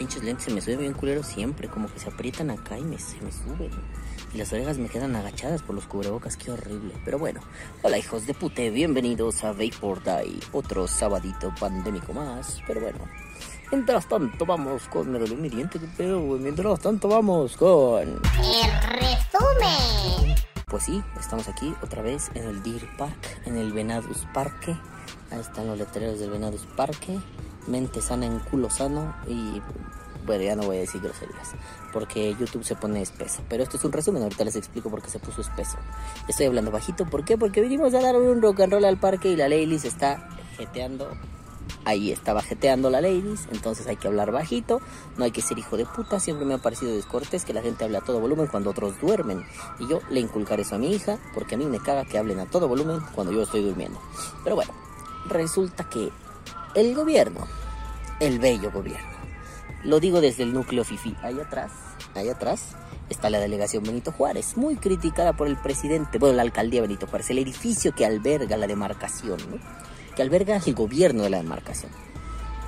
Pinches lentes se me suben bien culero siempre, como que se aprietan acá y me, se me suben. Y las orejas me quedan agachadas por los cubrebocas, qué horrible. Pero bueno, hola hijos de pute, bienvenidos a Vapor Day, otro sabadito pandémico más. Pero bueno, mientras tanto vamos con. Me dolió mi diente, qué pedo, güey. Mientras tanto vamos con. El resumen. Pues sí, estamos aquí otra vez en el Deer Park, en el Venadus Parque. Ahí están los letreros del Venadus Parque. Mente sana en culo sano. Y bueno, ya no voy a decir groserías. Porque YouTube se pone espeso. Pero esto es un resumen, ahorita les explico por qué se puso espeso. Estoy hablando bajito, ¿por qué? Porque vinimos a dar un rock and roll al parque y la Leylis está jeteando ahí estaba jeteando la ladies, entonces hay que hablar bajito, no hay que ser hijo de puta, siempre me ha parecido descortés que la gente hable a todo volumen cuando otros duermen, y yo le inculcaré eso a mi hija, porque a mí me caga que hablen a todo volumen cuando yo estoy durmiendo. Pero bueno, resulta que el gobierno, el bello gobierno, lo digo desde el núcleo FIFI, ahí atrás, ahí atrás, está la delegación Benito Juárez, muy criticada por el presidente, bueno, la alcaldía Benito Juárez, el edificio que alberga la demarcación, ¿no? que alberga el gobierno de la demarcación.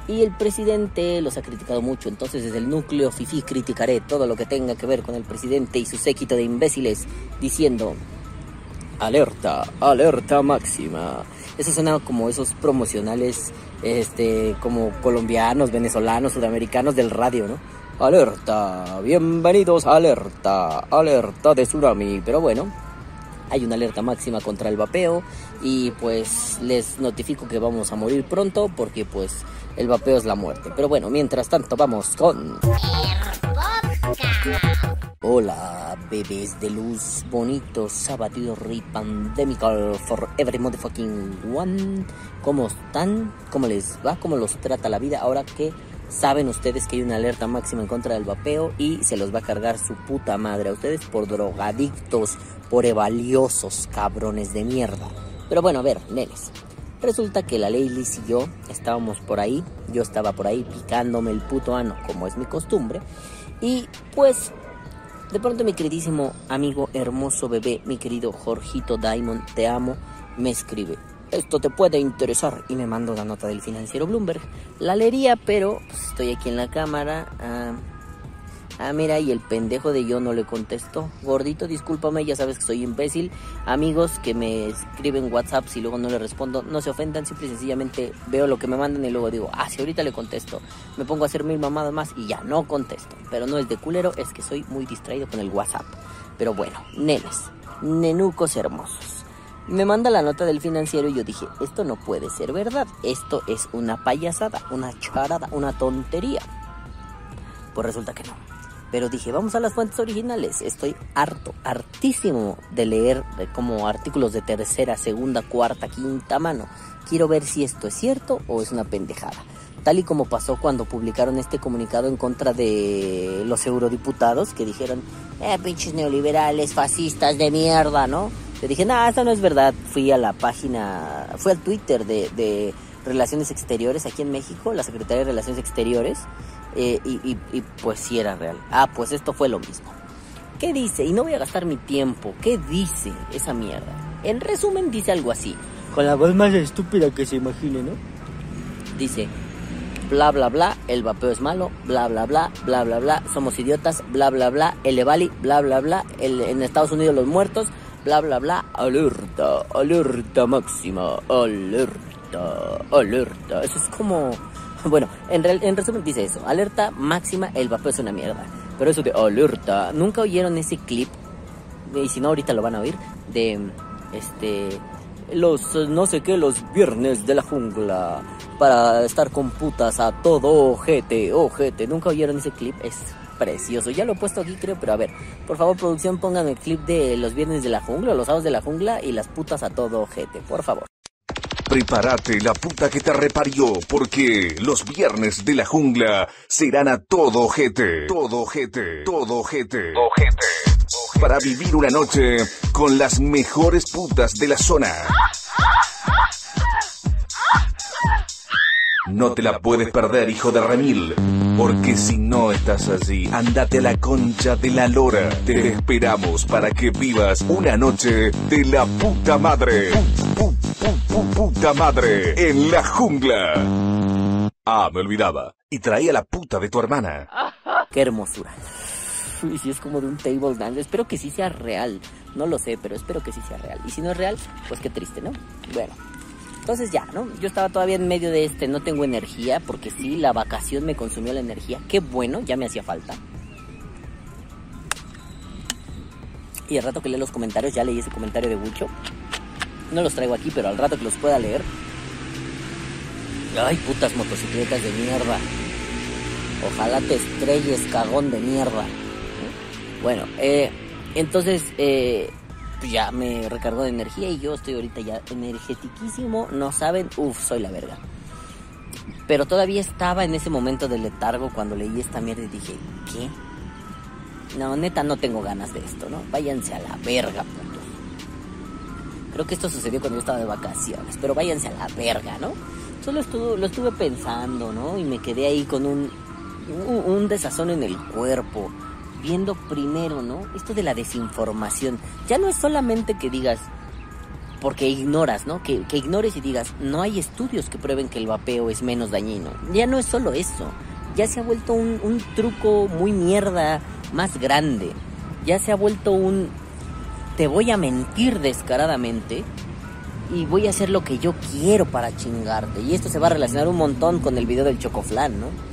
Y el presidente los ha criticado mucho, entonces desde el núcleo FIFI criticaré todo lo que tenga que ver con el presidente y su séquito de imbéciles, diciendo, alerta, alerta máxima. Eso suena como esos promocionales, este, como colombianos, venezolanos, sudamericanos del radio, ¿no? Alerta, bienvenidos alerta, alerta de tsunami, pero bueno, hay una alerta máxima contra el vapeo y pues les notifico que vamos a morir pronto porque pues el vapeo es la muerte. Pero bueno, mientras tanto vamos con... Hola, bebés de luz bonitos, sabatido pandemical for every motherfucking one. ¿Cómo están? ¿Cómo les va? ¿Cómo los trata la vida ahora que saben ustedes que hay una alerta máxima en contra del vapeo y se los va a cargar su puta madre a ustedes por drogadictos, por evaliosos cabrones de mierda. Pero bueno, a ver, nenes. Resulta que la Leylis y yo estábamos por ahí, yo estaba por ahí picándome el puto ano, como es mi costumbre, y pues de pronto mi queridísimo amigo hermoso bebé, mi querido Jorgito Diamond, te amo, me escribe, esto te puede interesar. Y me mando la nota del financiero Bloomberg. La leería, pero pues, estoy aquí en la cámara. Ah, ah, mira, y el pendejo de yo no le contestó. Gordito, discúlpame, ya sabes que soy imbécil. Amigos que me escriben WhatsApp si luego no le respondo, no se ofendan, simple y sencillamente veo lo que me mandan y luego digo, ah, si ahorita le contesto. Me pongo a hacer mil mamadas más y ya no contesto. Pero no es de culero, es que soy muy distraído con el WhatsApp. Pero bueno, nenes, nenucos hermosos me manda la nota del financiero y yo dije, esto no puede ser verdad, esto es una payasada, una charada, una tontería. Pues resulta que no. Pero dije, vamos a las fuentes originales. Estoy harto, hartísimo de leer como artículos de tercera, segunda, cuarta, quinta mano. Quiero ver si esto es cierto o es una pendejada. Tal y como pasó cuando publicaron este comunicado en contra de los eurodiputados que dijeron, eh, pinches neoliberales, fascistas de mierda, ¿no? Le dije, no, esto no es verdad. Fui a la página, fui al Twitter de, Relaciones Exteriores aquí en México, la Secretaría de Relaciones Exteriores, eh, y, pues sí era real. Ah, pues esto fue lo mismo. ¿Qué dice? Y no voy a gastar mi tiempo. ¿Qué dice esa mierda? En resumen dice algo así. Con la voz más estúpida que se imagine, ¿no? Dice, bla bla bla, el vapeo es malo, bla bla bla, bla bla bla, somos idiotas, bla bla bla, el Evali, bla bla bla, el, en Estados Unidos los muertos, bla bla bla, alerta, alerta máxima, alerta, alerta. Eso es como, bueno, en, en resumen dice eso, alerta máxima, el vapeo es una mierda. Pero eso de alerta, ¿nunca oyeron ese clip? Y si no, ahorita lo van a oír, de, este, los, no sé qué, los viernes de la jungla, para estar con putas a todo ojete, ojete. ¿Nunca oyeron ese clip? Es precioso. Ya lo he puesto aquí, creo, pero a ver, por favor, producción, pongan el clip de los viernes de la jungla, los sábados de la jungla y las putas a todo ojete, por favor. Prepárate la puta que te reparió, porque los viernes de la jungla serán a todo ojete, todo ojete, todo ojete, ojete. Para vivir una noche con las mejores putas de la zona. No te la puedes perder, hijo de Remil. Porque si no estás allí, andate a la concha de la lora. Te esperamos para que vivas una noche de la puta madre. puta madre en la jungla. Ah, me olvidaba. Y traía la puta de tu hermana. Qué hermosura. Y si es como de un table dance, espero que sí sea real. No lo sé, pero espero que sí sea real. Y si no es real, pues qué triste, ¿no? Bueno. Entonces ya, ¿no? Yo estaba todavía en medio de este, no tengo energía, porque sí, la vacación me consumió la energía. Qué bueno, ya me hacía falta. Y al rato que lea los comentarios, ya leí ese comentario de Bucho. No los traigo aquí, pero al rato que los pueda leer. Ay, putas motocicletas de mierda. Ojalá te estrelles, cagón de mierda. Bueno, eh, entonces eh, pues ya me recargó de energía y yo estoy ahorita ya energetiquísimo. No saben, uff, soy la verga. Pero todavía estaba en ese momento de letargo cuando leí esta mierda y dije, ¿qué? No, neta, no tengo ganas de esto, ¿no? Váyanse a la verga, putos. Creo que esto sucedió cuando yo estaba de vacaciones, pero váyanse a la verga, ¿no? Solo estuve, lo estuve pensando, ¿no? Y me quedé ahí con un, un, un desazón en el cuerpo viendo primero, ¿no? Esto de la desinformación. Ya no es solamente que digas, porque ignoras, ¿no? Que, ignores y digas, no hay estudios que prueben que el vapeo es menos dañino. Ya no es solo eso. Ya se ha vuelto un, un truco muy mierda más grande. Ya se ha vuelto un... Te voy a mentir descaradamente y voy a hacer lo que yo quiero para chingarte. Y esto se va a relacionar un montón con el video del chocoflan, ¿no?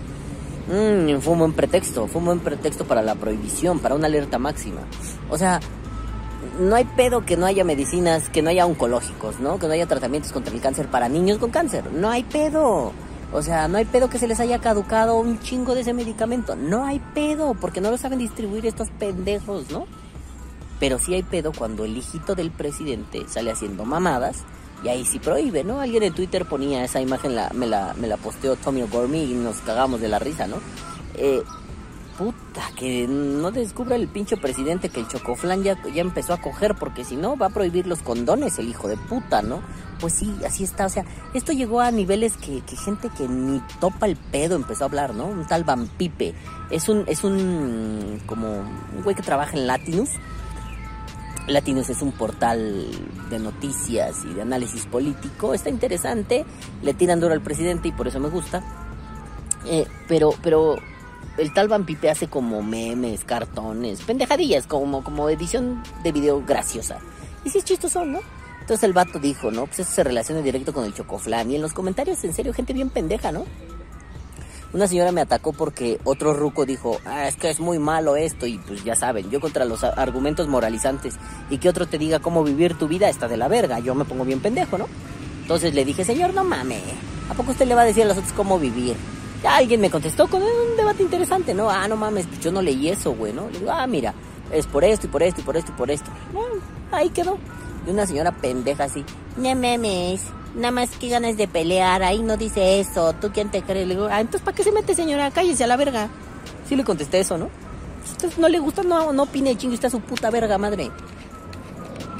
Mmm, fue un buen pretexto, fue un buen pretexto para la prohibición, para una alerta máxima. O sea, no hay pedo que no haya medicinas, que no haya oncológicos, ¿no? Que no haya tratamientos contra el cáncer para niños con cáncer. No hay pedo. O sea, no hay pedo que se les haya caducado un chingo de ese medicamento. No hay pedo, porque no lo saben distribuir estos pendejos, ¿no? Pero sí hay pedo cuando el hijito del presidente sale haciendo mamadas y ahí sí prohíbe, ¿no? Alguien en Twitter ponía esa imagen, la, me, la, me la posteó Tommy O'Gormy y nos cagamos de la risa, ¿no? Eh, puta, que no descubra el pinche presidente que el chocoflan ya, ya empezó a coger, porque si no va a prohibir los condones, el hijo de puta, ¿no? Pues sí, así está, o sea, esto llegó a niveles que, que gente que ni topa el pedo empezó a hablar, ¿no? Un tal Vampipe, es un, es un, como, un güey que trabaja en Latinus, Latinus es un portal de noticias y de análisis político. Está interesante. Le tiran duro al presidente y por eso me gusta. Eh, pero, pero el tal Van Pipe hace como memes, cartones, pendejadillas, como, como edición de video graciosa. Y sí es chistoso, ¿no? Entonces el vato dijo, ¿no? Pues eso se relaciona directo con el chocoflan. Y en los comentarios, en serio, gente bien pendeja, ¿no? Una señora me atacó porque otro ruco dijo, ah, es que es muy malo esto y pues ya saben, yo contra los argumentos moralizantes y que otro te diga cómo vivir tu vida está de la verga, yo me pongo bien pendejo, ¿no? Entonces le dije, señor, no mames, ¿a poco usted le va a decir a los otros cómo vivir? Ya alguien me contestó con un debate interesante, ¿no? Ah, no mames, pues yo no leí eso, güey, ¿no? Le digo, ah, mira, es por esto y por esto y por esto y por esto. Ahí quedó. Y una señora pendeja así, no mames, nada más que ganas de pelear, ahí no dice eso, ¿tú quién te crees? Le digo, ah, entonces ¿para qué se mete señora? Cállese a la verga. Sí le contesté eso, ¿no? Entonces no le gusta, no, no opine chingo, está su puta verga, madre.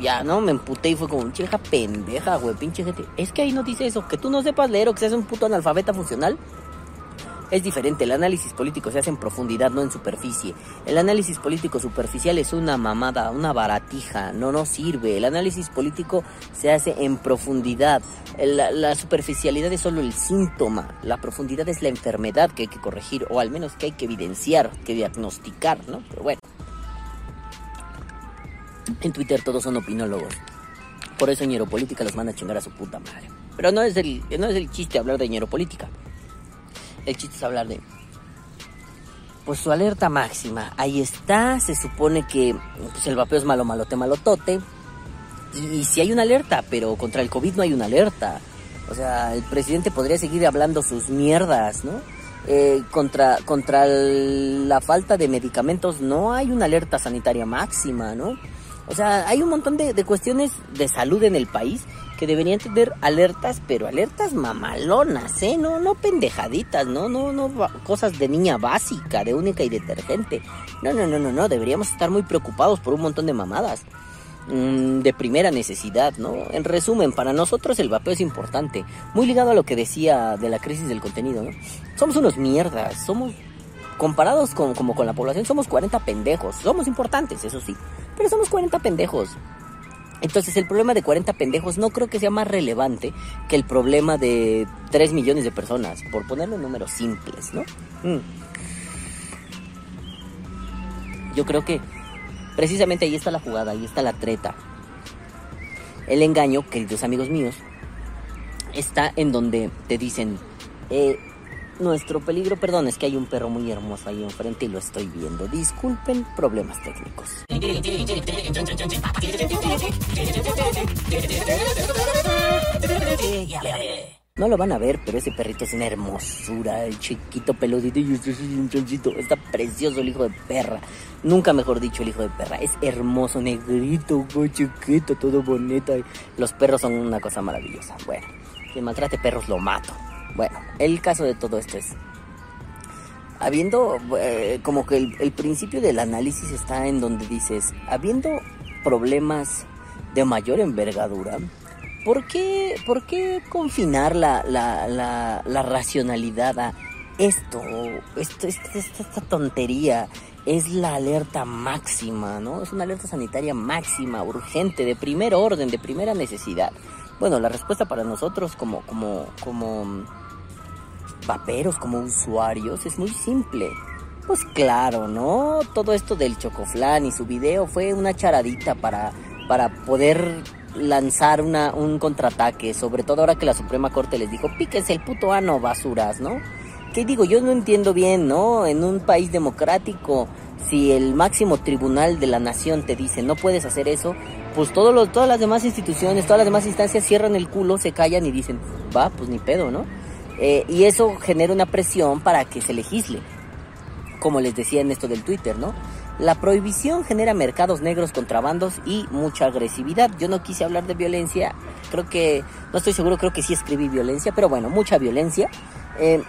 Ya, ¿no? Me emputé y fue como, pinche pendeja, güey, pinche gente. Es que ahí no dice eso, que tú no sepas leer o que seas un puto analfabeta funcional. Es diferente, el análisis político se hace en profundidad, no en superficie. El análisis político superficial es una mamada, una baratija, no nos sirve. El análisis político se hace en profundidad. La, superficialidad es solo el síntoma, la profundidad es la enfermedad que hay que corregir, o al menos que hay que evidenciar, que diagnosticar, ¿no? Pero bueno. En Twitter todos son opinólogos. Por eso Ñeropolítica los manda a chingar a su puta madre. Pero no es el, no es el chiste hablar de Ñeropolítica. El chiste es hablar de. Pues su alerta máxima. Ahí está. Se supone que pues, el vapeo es malo, malote, malotote. Y, si hay una alerta, pero contra el COVID no hay una alerta. O sea, el presidente podría seguir hablando sus mierdas, ¿no? Eh, contra, contra la falta de medicamentos no hay una alerta sanitaria máxima, ¿no? O sea, hay un montón de, de cuestiones de salud en el país que deberían tener alertas, pero alertas mamalonas, ¿eh? No, no pendejaditas, no, no, no, cosas de niña básica, de única y detergente. No, no, no, no, no, deberíamos estar muy preocupados por un montón de mamadas mmm, de primera necesidad, ¿no? En resumen, para nosotros el vapeo es importante, muy ligado a lo que decía de la crisis del contenido, ¿no? Somos unos mierdas, somos comparados con, como con la población, somos 40 pendejos. Somos importantes, eso sí. Pero somos 40 pendejos. Entonces el problema de 40 pendejos no creo que sea más relevante que el problema de 3 millones de personas, por ponerlo en números simples, ¿no? Mm. Yo creo que precisamente ahí está la jugada, ahí está la treta. El engaño, queridos amigos míos, está en donde te dicen, eh, nuestro peligro, perdón, es que hay un perro muy hermoso ahí enfrente y lo estoy viendo. Disculpen problemas técnicos. No lo van a ver, pero ese perrito es una hermosura, el chiquito peludito y es un choncito. Está precioso el hijo de perra. Nunca mejor dicho el hijo de perra. Es hermoso, negrito, chiquito, todo bonito. Los perros son una cosa maravillosa. Bueno, quien maltrate perros lo mato. Bueno, el caso de todo esto es, habiendo, eh, como que el, principio del análisis está en donde dices, habiendo problemas de mayor envergadura, ¿por qué, por qué confinar la, la, la, la racionalidad a esto, esto, esta, esta tontería? Es la alerta máxima, ¿no? Es una alerta sanitaria máxima, urgente, de primer orden, de primera necesidad. Bueno, la respuesta para nosotros como, como, como vaperos, como usuarios, es muy simple. Pues claro, ¿no? Todo esto del Chocoflan y su video fue una charadita para, para poder lanzar una, un contraataque, sobre todo ahora que la Suprema Corte les dijo, píquense el puto ano, basuras, ¿no? ¿Qué digo? Yo no entiendo bien, ¿no? En un país democrático, si el máximo tribunal de la nación te dice no puedes hacer eso, pues todos todas las demás instituciones, todas las demás instancias cierran el culo, se callan y dicen, va, pues ni pedo, ¿no? Eh, y eso genera una presión para que se legisle. Como les decía en esto del Twitter, ¿no? La prohibición genera mercados negros, contrabandos y mucha agresividad. Yo no quise hablar de violencia, creo que, no estoy seguro, creo que sí escribí violencia, pero bueno, mucha violencia. Eh,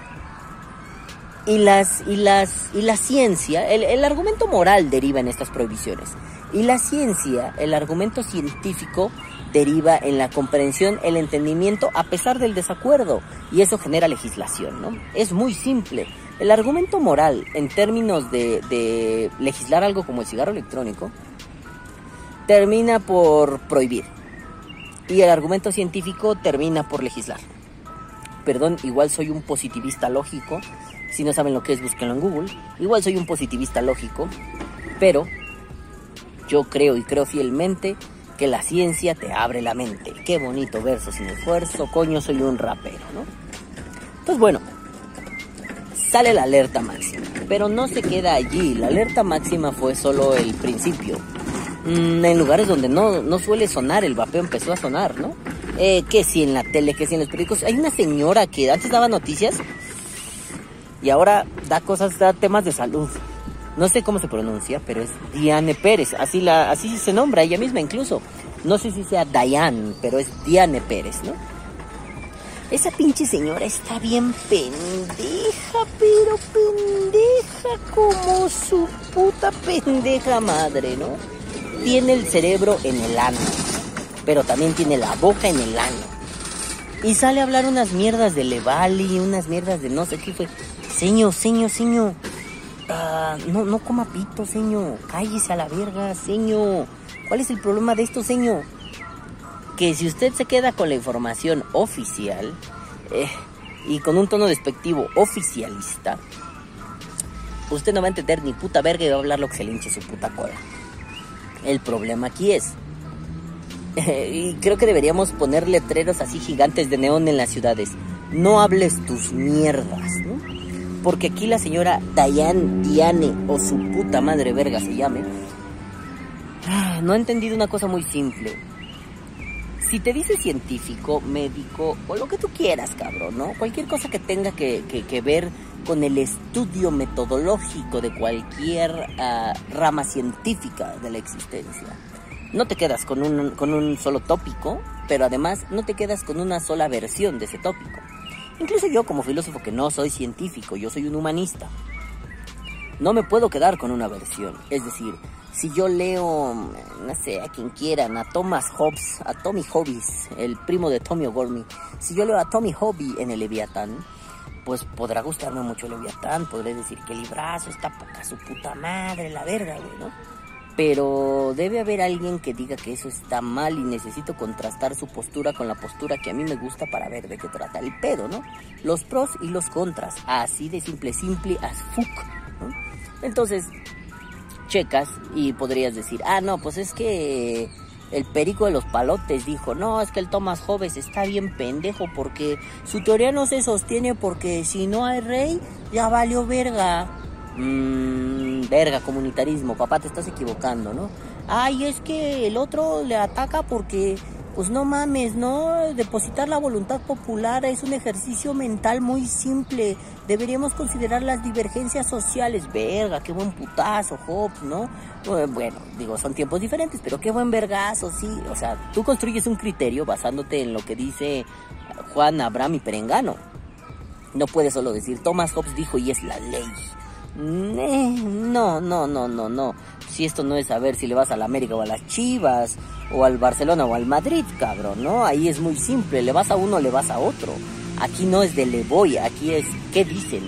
y las y las y la ciencia el, argumento moral deriva en estas prohibiciones y la ciencia el argumento científico deriva en la comprensión, el entendimiento a pesar del desacuerdo y eso genera legislación, ¿no? Es muy simple. El argumento moral en términos de, de legislar algo como el cigarro electrónico termina por prohibir y el argumento científico termina por legislar. Perdón, igual soy un positivista lógico. Si no saben lo que es, búsquenlo en Google. Igual soy un positivista lógico, pero yo creo y creo fielmente que la ciencia te abre la mente. Qué bonito verso sin esfuerzo, coño, soy un rapero, ¿no? Pues bueno, sale la alerta máxima, pero no se queda allí. La alerta máxima fue solo el principio. Mm, en lugares donde no, no suele sonar, el vapeo empezó a sonar, ¿no? Eh, que si en la tele, que si en los periódicos. Hay una señora que antes daba noticias y ahora da cosas, da temas de salud no sé cómo se pronuncia, pero es Diane Pérez, así, la, así se nombra ella misma incluso. No sé si sea Diane, pero es Diane Pérez, ¿no? Esa pinche señora está bien pendeja, pero pendeja como su puta pendeja madre, ¿no? Tiene el cerebro en el ano, pero también tiene la boca en el ano. Y sale a hablar unas mierdas de Levali, unas mierdas de no sé qué fue. Señor, señor, señor, Ah, no, no coma pito, señor. Cállese a la verga, señor. ¿Cuál es el problema de esto, señor? Que si usted se queda con la información oficial eh, y con un tono despectivo oficialista, usted no va a entender ni puta verga y va a hablar lo que se le hinche su puta cola. El problema aquí es, y creo que deberíamos poner letreros así gigantes de neón en las ciudades. No hables tus mierdas, ¿no? Porque aquí la señora Diane Diane o su puta madre verga se llame, ah, no ha entendido una cosa muy simple. Si te dice científico, médico o lo que tú quieras, cabrón, ¿no? Cualquier cosa que tenga que, ver con el estudio metodológico de cualquier ah, rama científica de la existencia. No te quedas con un, con un solo tópico, pero además no te quedas con una sola versión de ese tópico. Incluso yo como filósofo que no soy científico, yo soy un humanista. No me puedo quedar con una versión. Es decir, si yo leo, no sé, a quien quieran, a Thomas Hobbes, a Tommy Hobbes, el primo de Tommy O'Gormy, si yo leo a Tommy Hobby en el Leviatán, pues podrá gustarme mucho el Leviatán, podré decir que librazo, está poca su puta madre, la verga, güey, ¿no? Pero debe haber alguien que diga que eso está mal y necesito contrastar su postura con la postura que a mí me gusta para ver de qué trata el pedo, ¿no? Los pros y los contras, así de simple, simple as fuck. Entonces, checas y podrías decir, ah, no, pues es que el perico de los palotes dijo, no, es que el Thomas Hobbes está bien pendejo porque su teoría no se sostiene porque si no hay rey, ya valió verga. Mmm, verga, comunitarismo, papá, te estás equivocando, ¿no? Ay, es que el otro le ataca porque, pues no mames, ¿no? Depositar la voluntad popular es un ejercicio mental muy simple. Deberíamos considerar las divergencias sociales. Verga, qué buen putazo, Hobbes, ¿no? Bueno, digo, son tiempos diferentes, pero qué buen vergazo, sí. O sea, tú construyes un criterio basándote en lo que dice Juan Abraham y Perengano. No puedes solo decir, Thomas Hobbes dijo y es la ley. No, no, no, no, no. Si esto no es saber si le vas a la América o a las Chivas, o al Barcelona o al Madrid, cabrón, ¿no? Ahí es muy simple, le vas a uno, le vas a otro. Aquí no es de le voy, aquí es qué dicen.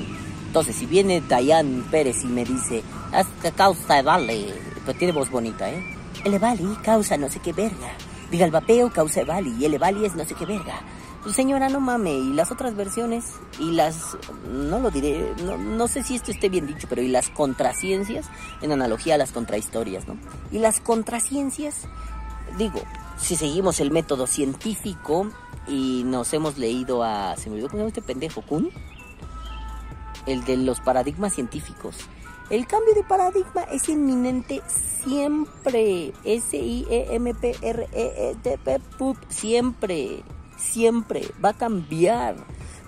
Entonces, si viene Dayan Pérez y me dice, haz causa vale, pues tiene voz bonita, ¿eh? El vale causa no sé qué verga. Diga el vapeo causa vale y el vale es no sé qué verga. Pues señora, no mame, y las otras versiones, y las, no lo diré, no, no, sé si esto esté bien dicho, pero y las contraciencias, en analogía a las contrahistorias, ¿no? Y las contraciencias, digo, si seguimos el método científico y nos hemos leído a, se me olvidó cómo se llama este pendejo, Kuhn, el de los paradigmas científicos. El cambio de paradigma es inminente siempre. S-I-E-M-P-R-E-E-T-P, siempre siempre va a cambiar.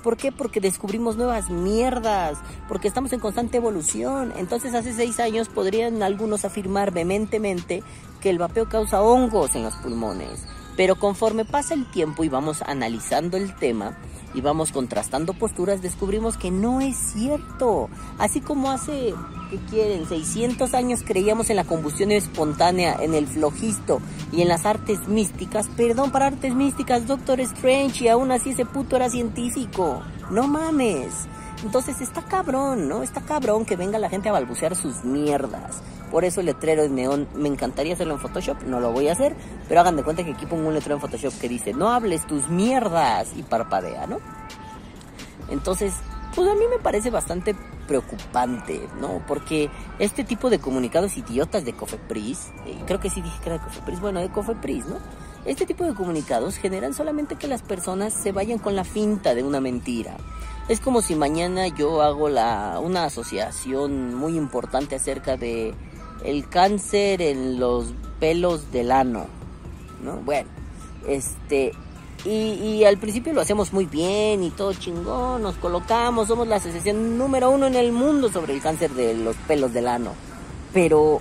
¿Por qué? Porque descubrimos nuevas mierdas, porque estamos en constante evolución. Entonces hace seis años podrían algunos afirmar vehementemente que el vapeo causa hongos en los pulmones. Pero conforme pasa el tiempo y vamos analizando el tema, y vamos contrastando posturas, descubrimos que no es cierto. Así como hace, ¿qué quieren? 600 años creíamos en la combustión espontánea, en el flojisto y en las artes místicas. Perdón, para artes místicas, Doctor Strange, y aún así ese puto era científico. No mames. Entonces está cabrón, ¿no? Está cabrón que venga la gente a balbucear sus mierdas. Por eso el letrero de neón me encantaría hacerlo en Photoshop, no lo voy a hacer, pero hagan de cuenta que aquí pongo un letrero en Photoshop que dice, no hables tus mierdas y parpadea, ¿no? Entonces, pues a mí me parece bastante preocupante, ¿no? Porque este tipo de comunicados idiotas de Cofepris, eh, creo que sí dije que era de Cofepris, bueno, de Cofepris, ¿no? Este tipo de comunicados generan solamente que las personas se vayan con la finta de una mentira. Es como si mañana yo hago la, una asociación muy importante acerca de el cáncer en los pelos del ano, ¿no? Bueno, este, y, y, al principio lo hacemos muy bien y todo chingón, nos colocamos, somos la asociación número uno en el mundo sobre el cáncer de los pelos del ano. Pero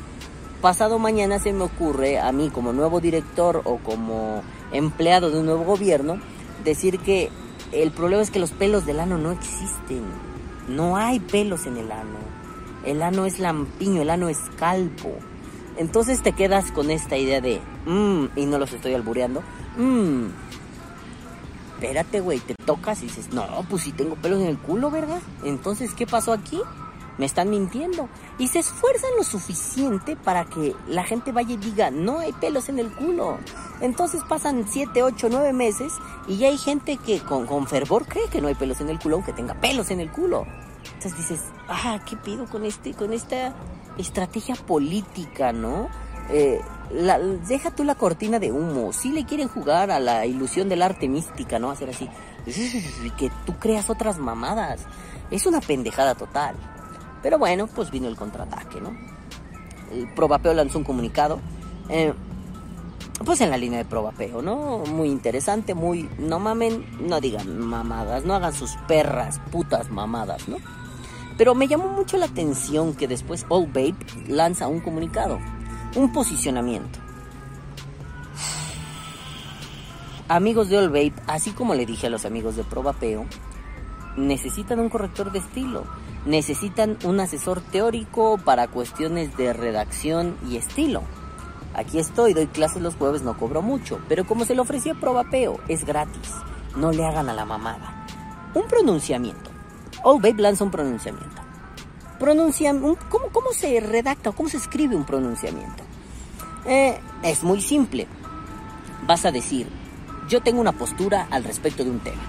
pasado mañana se me ocurre a mí como nuevo director o como empleado de un nuevo gobierno decir que el problema es que los pelos del ano no existen. No hay pelos en el ano. El ano es lampiño, el ano es calvo. Entonces te quedas con esta idea de, mmm, y no los estoy albureando, mmm, espérate, güey, te tocas y dices, no, pues si tengo pelos en el culo, ¿verdad? Entonces, ¿qué pasó aquí? Me están mintiendo. Y se esfuerzan lo suficiente para que la gente vaya y diga, no hay pelos en el culo. Entonces pasan 7, 8, 9 meses y ya hay gente que con, con fervor cree que no hay pelos en el culo, aunque tenga pelos en el culo. Dices, ah, ¿qué pido con este, con esta estrategia política, no? Eh, deja tú la cortina de humo. Si le quieren jugar a la ilusión del arte mística, ¿no? Hacer así, que tú creas otras mamadas. Es una pendejada total. Pero bueno, pues vino el contraataque, ¿no? El Probapeo lanzó un comunicado. Eh, pues en la línea de Probapeo, ¿no? Muy interesante, muy... No mamen, no digan mamadas, no hagan sus perras, putas mamadas, ¿no? Pero me llamó mucho la atención que después Old Babe lanza un comunicado, un posicionamiento. Amigos de Old Babe, así como le dije a los amigos de Probapeo, necesitan un corrector de estilo, necesitan un asesor teórico para cuestiones de redacción y estilo. Aquí estoy, doy clases los jueves, no cobro mucho, pero como se le ofrecía Probapeo, es gratis. No le hagan a la mamada. Un pronunciamiento. Old Babe lanza un pronunciamiento. Pronuncia, ¿cómo, ¿Cómo se redacta o cómo se escribe un pronunciamiento? Eh, es muy simple. Vas a decir, yo tengo una postura al respecto de un tema.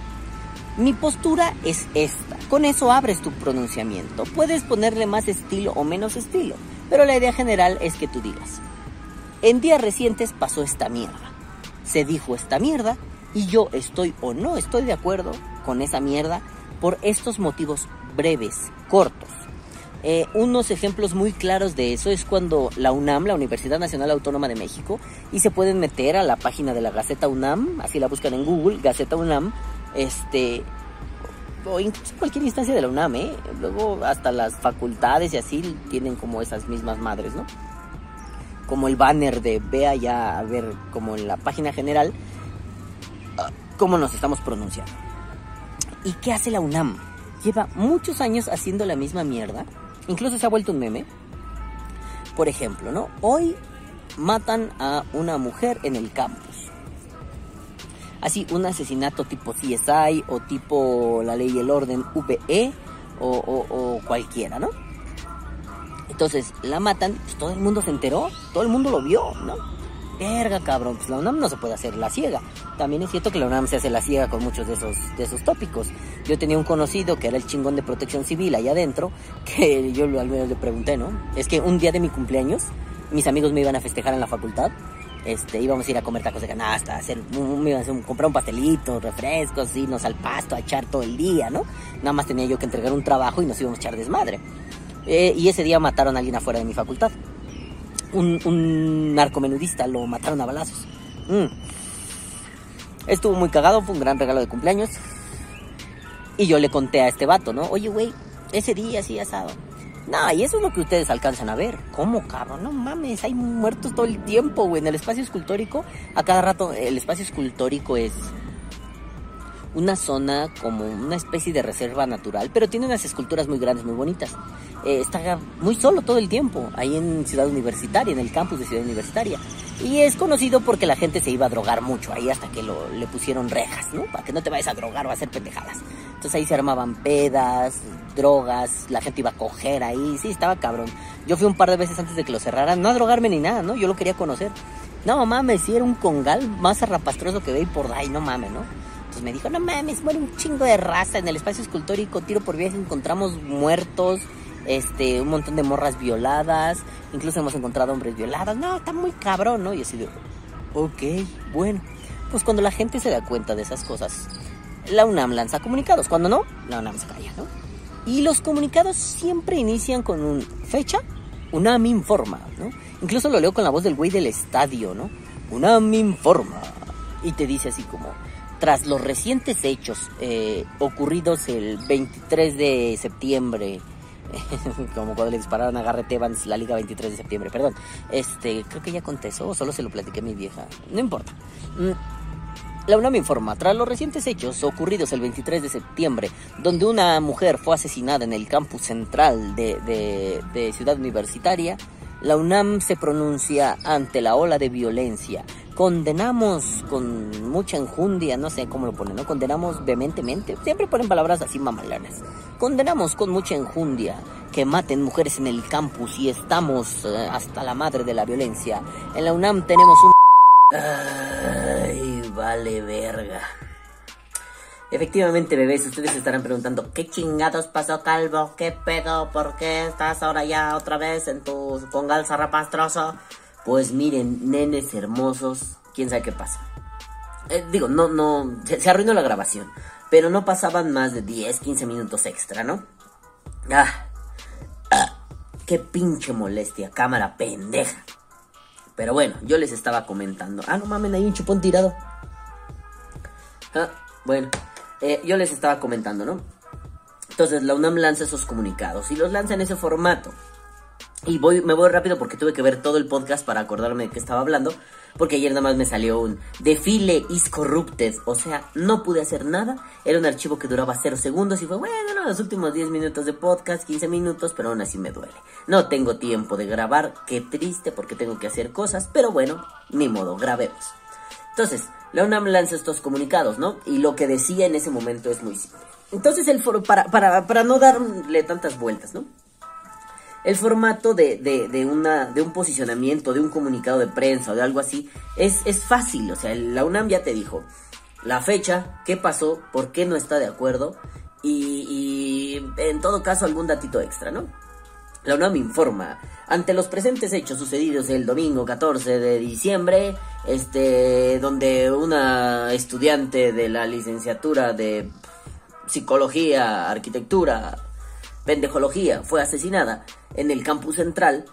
Mi postura es esta. Con eso abres tu pronunciamiento. Puedes ponerle más estilo o menos estilo, pero la idea general es que tú digas. En días recientes pasó esta mierda. Se dijo esta mierda y yo estoy o no estoy de acuerdo con esa mierda por estos motivos breves, cortos. Eh, unos ejemplos muy claros de eso es cuando la UNAM, la Universidad Nacional Autónoma de México, y se pueden meter a la página de la Gaceta UNAM, así la buscan en Google, Gaceta UNAM, este, o incluso cualquier instancia de la UNAM, ¿eh? Luego hasta las facultades y así tienen como esas mismas madres, ¿no? Como el banner de ve allá a ver como en la página general ah, cómo nos estamos pronunciando. ¿Y qué hace la UNAM? Lleva muchos años haciendo la misma mierda. Incluso se ha vuelto un meme. Por ejemplo, ¿no? Hoy matan a una mujer en el campus así un asesinato tipo CSI o tipo La Ley y el Orden VE o, cualquiera, ¿no? Entonces la matan, pues todo el mundo se enteró, todo el mundo lo vio, ¿no? Verga, cabrón, pues la UNAM no se puede hacer la ciega. También es cierto que la UNAM se hace la ciega con muchos de esos, de esos tópicos. Yo tenía un conocido que era el chingón de protección civil allá adentro, que yo al menos le pregunté, ¿no? Es que un día de mi cumpleaños, mis amigos me iban a festejar en la facultad este, íbamos a ir a comer tacos de canasta, hacer, me a hacer, comprar un pastelito, refrescos, irnos al pasto a echar todo el día, ¿no? Nada más tenía yo que entregar un trabajo y nos íbamos a echar desmadre. Eh, y ese día mataron a alguien afuera de mi facultad. Un, un narcomenudista, lo mataron a balazos. Mm. Estuvo muy cagado, fue un gran regalo de cumpleaños. Y yo le conté a este vato, ¿no? Oye, güey, ese día sí asado no, y eso es lo que ustedes alcanzan a ver. ¿Cómo, cabrón? No mames, hay muertos todo el tiempo, güey. En el espacio escultórico, a cada rato, el espacio escultórico es una zona como una especie de reserva natural, pero tiene unas esculturas muy grandes, muy bonitas. Eh, está muy solo todo el tiempo, ahí en Ciudad Universitaria, en el campus de Ciudad Universitaria. Y es conocido porque la gente se iba a drogar mucho ahí hasta que lo, le pusieron rejas, ¿no? Para que no te vayas a drogar o a hacer pendejadas. Entonces ahí se armaban pedas, drogas, la gente iba a coger ahí, sí, estaba cabrón. Yo fui un par de veces antes de que lo cerraran, no a drogarme ni nada, ¿no? Yo lo quería conocer. No mames, si era un congal más arrapastroso que veis por ahí, no mames, ¿no? Me dijo, no mames, muere un chingo de raza en el espacio escultórico, tiro por viaje, encontramos muertos, este, un montón de morras violadas, incluso hemos encontrado hombres violados. No, está muy cabrón, ¿no? Y así de, ok, bueno. Pues cuando la gente se da cuenta de esas cosas, la UNAM lanza comunicados. Cuando no, la UNAM se calla, ¿no? Y los comunicados siempre inician con un fecha, UNAM informa, ¿no? Incluso lo leo con la voz del güey del estadio, ¿no? UNAM informa. Y te dice así como, tras los recientes hechos eh, ocurridos el 23 de septiembre, como cuando le dispararon a Garrett Evans la liga 23 de septiembre, perdón, este, creo que ya contestó, o solo se lo platiqué a mi vieja, no importa. Mm, la UNAM informa, tras los recientes hechos ocurridos el 23 de septiembre, donde una mujer fue asesinada en el campus central de, Ciudad Universitaria, la UNAM se pronuncia ante la ola de violencia. Condenamos con mucha enjundia, no sé cómo lo ponen, ¿no? Condenamos vehementemente, siempre ponen palabras así mamalanas. Condenamos con mucha enjundia que maten mujeres en el campus y estamos eh, hasta la madre de la violencia. En la UNAM tenemos un... Ay, vale verga. Efectivamente, bebés, ustedes se estarán preguntando, ¿qué chingados pasó, Calvo? ¿Qué pedo? ¿Por qué estás ahora ya otra vez en tu congal zarrapastroso? Pues miren, nenes hermosos, quién sabe qué pasa. Eh, digo, no, no, se, arruinó la grabación, pero no pasaban más de 10, 15 minutos extra, ¿no? Ah, ah, qué pinche molestia, cámara pendeja. Pero bueno, yo les estaba comentando. Ah, no mamen, hay un chupón tirado. Ah, bueno, eh, yo les estaba comentando, ¿no? Entonces la UNAM lanza esos comunicados y los lanza en ese formato. Y voy, me voy rápido porque tuve que ver todo el podcast para acordarme de qué estaba hablando. Porque ayer nada más me salió un Defile is corrupted. O sea, no pude hacer nada. Era un archivo que duraba 0 segundos y fue, bueno, los últimos 10 minutos de podcast, 15 minutos, pero aún así me duele. No tengo tiempo de grabar. Qué triste porque tengo que hacer cosas. Pero bueno, ni modo, grabemos. Entonces, la UNAM lanza estos comunicados, ¿no? Y lo que decía en ese momento es muy simple. Entonces, el foro, para, para, para no darle tantas vueltas, ¿no? el formato de, de, de, una, de un posicionamiento, de un comunicado de prensa o de algo así, es, es fácil. O sea, la UNAM ya te dijo la fecha, qué pasó, por qué no está de acuerdo y, y en todo caso algún datito extra, ¿no? La UNAM informa, ante los presentes hechos sucedidos el domingo 14 de diciembre, este, donde una estudiante de la licenciatura de psicología, arquitectura, pendejología fue asesinada en el campus central,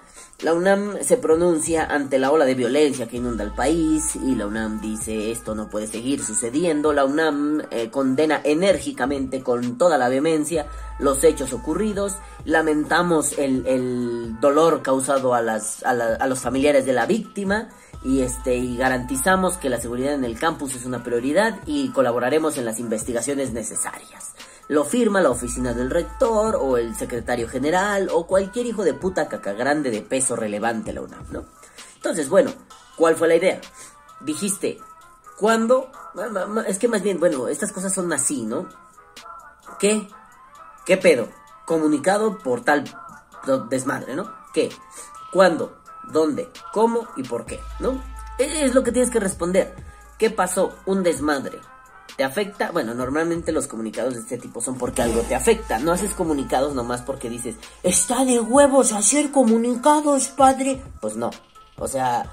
la UNAM se pronuncia ante la ola de violencia que inunda el país y la UNAM dice esto no puede seguir sucediendo. La UNAM eh, condena enérgicamente con toda la vehemencia los hechos ocurridos. Lamentamos el, dolor causado a, las, a los familiares de la víctima y este y garantizamos que la seguridad en el campus es una prioridad y colaboraremos en las investigaciones necesarias lo firma la oficina del rector o el secretario general o cualquier hijo de puta caca grande de peso relevante la UNAM, ¿no? Entonces, bueno, ¿cuál fue la idea? Dijiste, ¿cuándo? Es que más bien, bueno, estas cosas son así, ¿no? ¿Qué? ¿Qué pedo? Comunicado por tal desmadre, ¿no? ¿Qué? ¿Cuándo? ¿Dónde? ¿Cómo? ¿Y por qué? ¿No? E-, es lo que tienes que responder. ¿Qué pasó? Un desmadre ¿Te afecta? Bueno, normalmente los comunicados de este tipo son porque algo te afecta. No haces comunicados nomás porque dices, está de huevos hacer comunicados, padre. Pues no. O sea,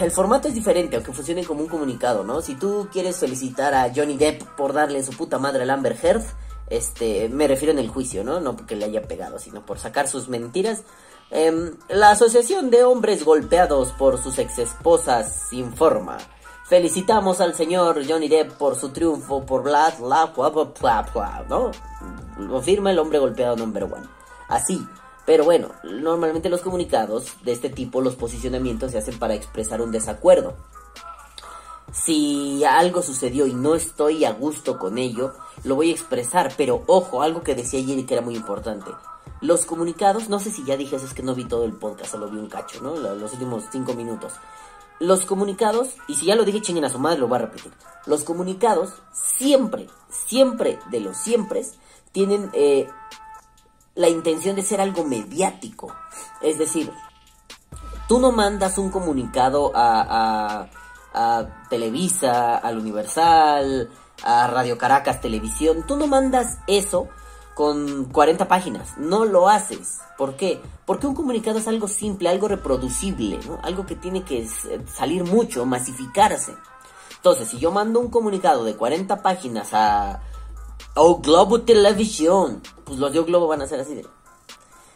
el formato es diferente, aunque funcione como un comunicado, ¿no? Si tú quieres felicitar a Johnny Depp por darle su puta madre al Amber Heard, este, me refiero en el juicio, ¿no? No porque le haya pegado, sino por sacar sus mentiras. Em, la Asociación de Hombres Golpeados por sus exesposas informa Felicitamos al señor Johnny Depp por su triunfo por Black la ¿no? Lo firma el hombre golpeado number one. Así. Pero bueno, normalmente los comunicados de este tipo, los posicionamientos se hacen para expresar un desacuerdo. Si algo sucedió y no estoy a gusto con ello, lo voy a expresar, pero ojo, algo que decía ayer y que era muy importante. Los comunicados, no sé si ya dije eso, es que no vi todo el podcast, solo vi un cacho, ¿no? Los últimos cinco minutos. Los comunicados, y si ya lo dije chinguen a su madre, lo voy a repetir. Los comunicados siempre, siempre de los siempre tienen eh, la intención de ser algo mediático. Es decir, tú no mandas un comunicado a, a, a Televisa, al Universal, a Radio Caracas Televisión. Tú no mandas eso con 40 páginas. No lo haces. ¿Por qué? Porque un comunicado es algo simple, algo reproducible. Algo que tiene que salir mucho, masificarse. Entonces, si yo mando un comunicado de 40 páginas a O Globo Televisión, pues los de O Globo van a ser así de...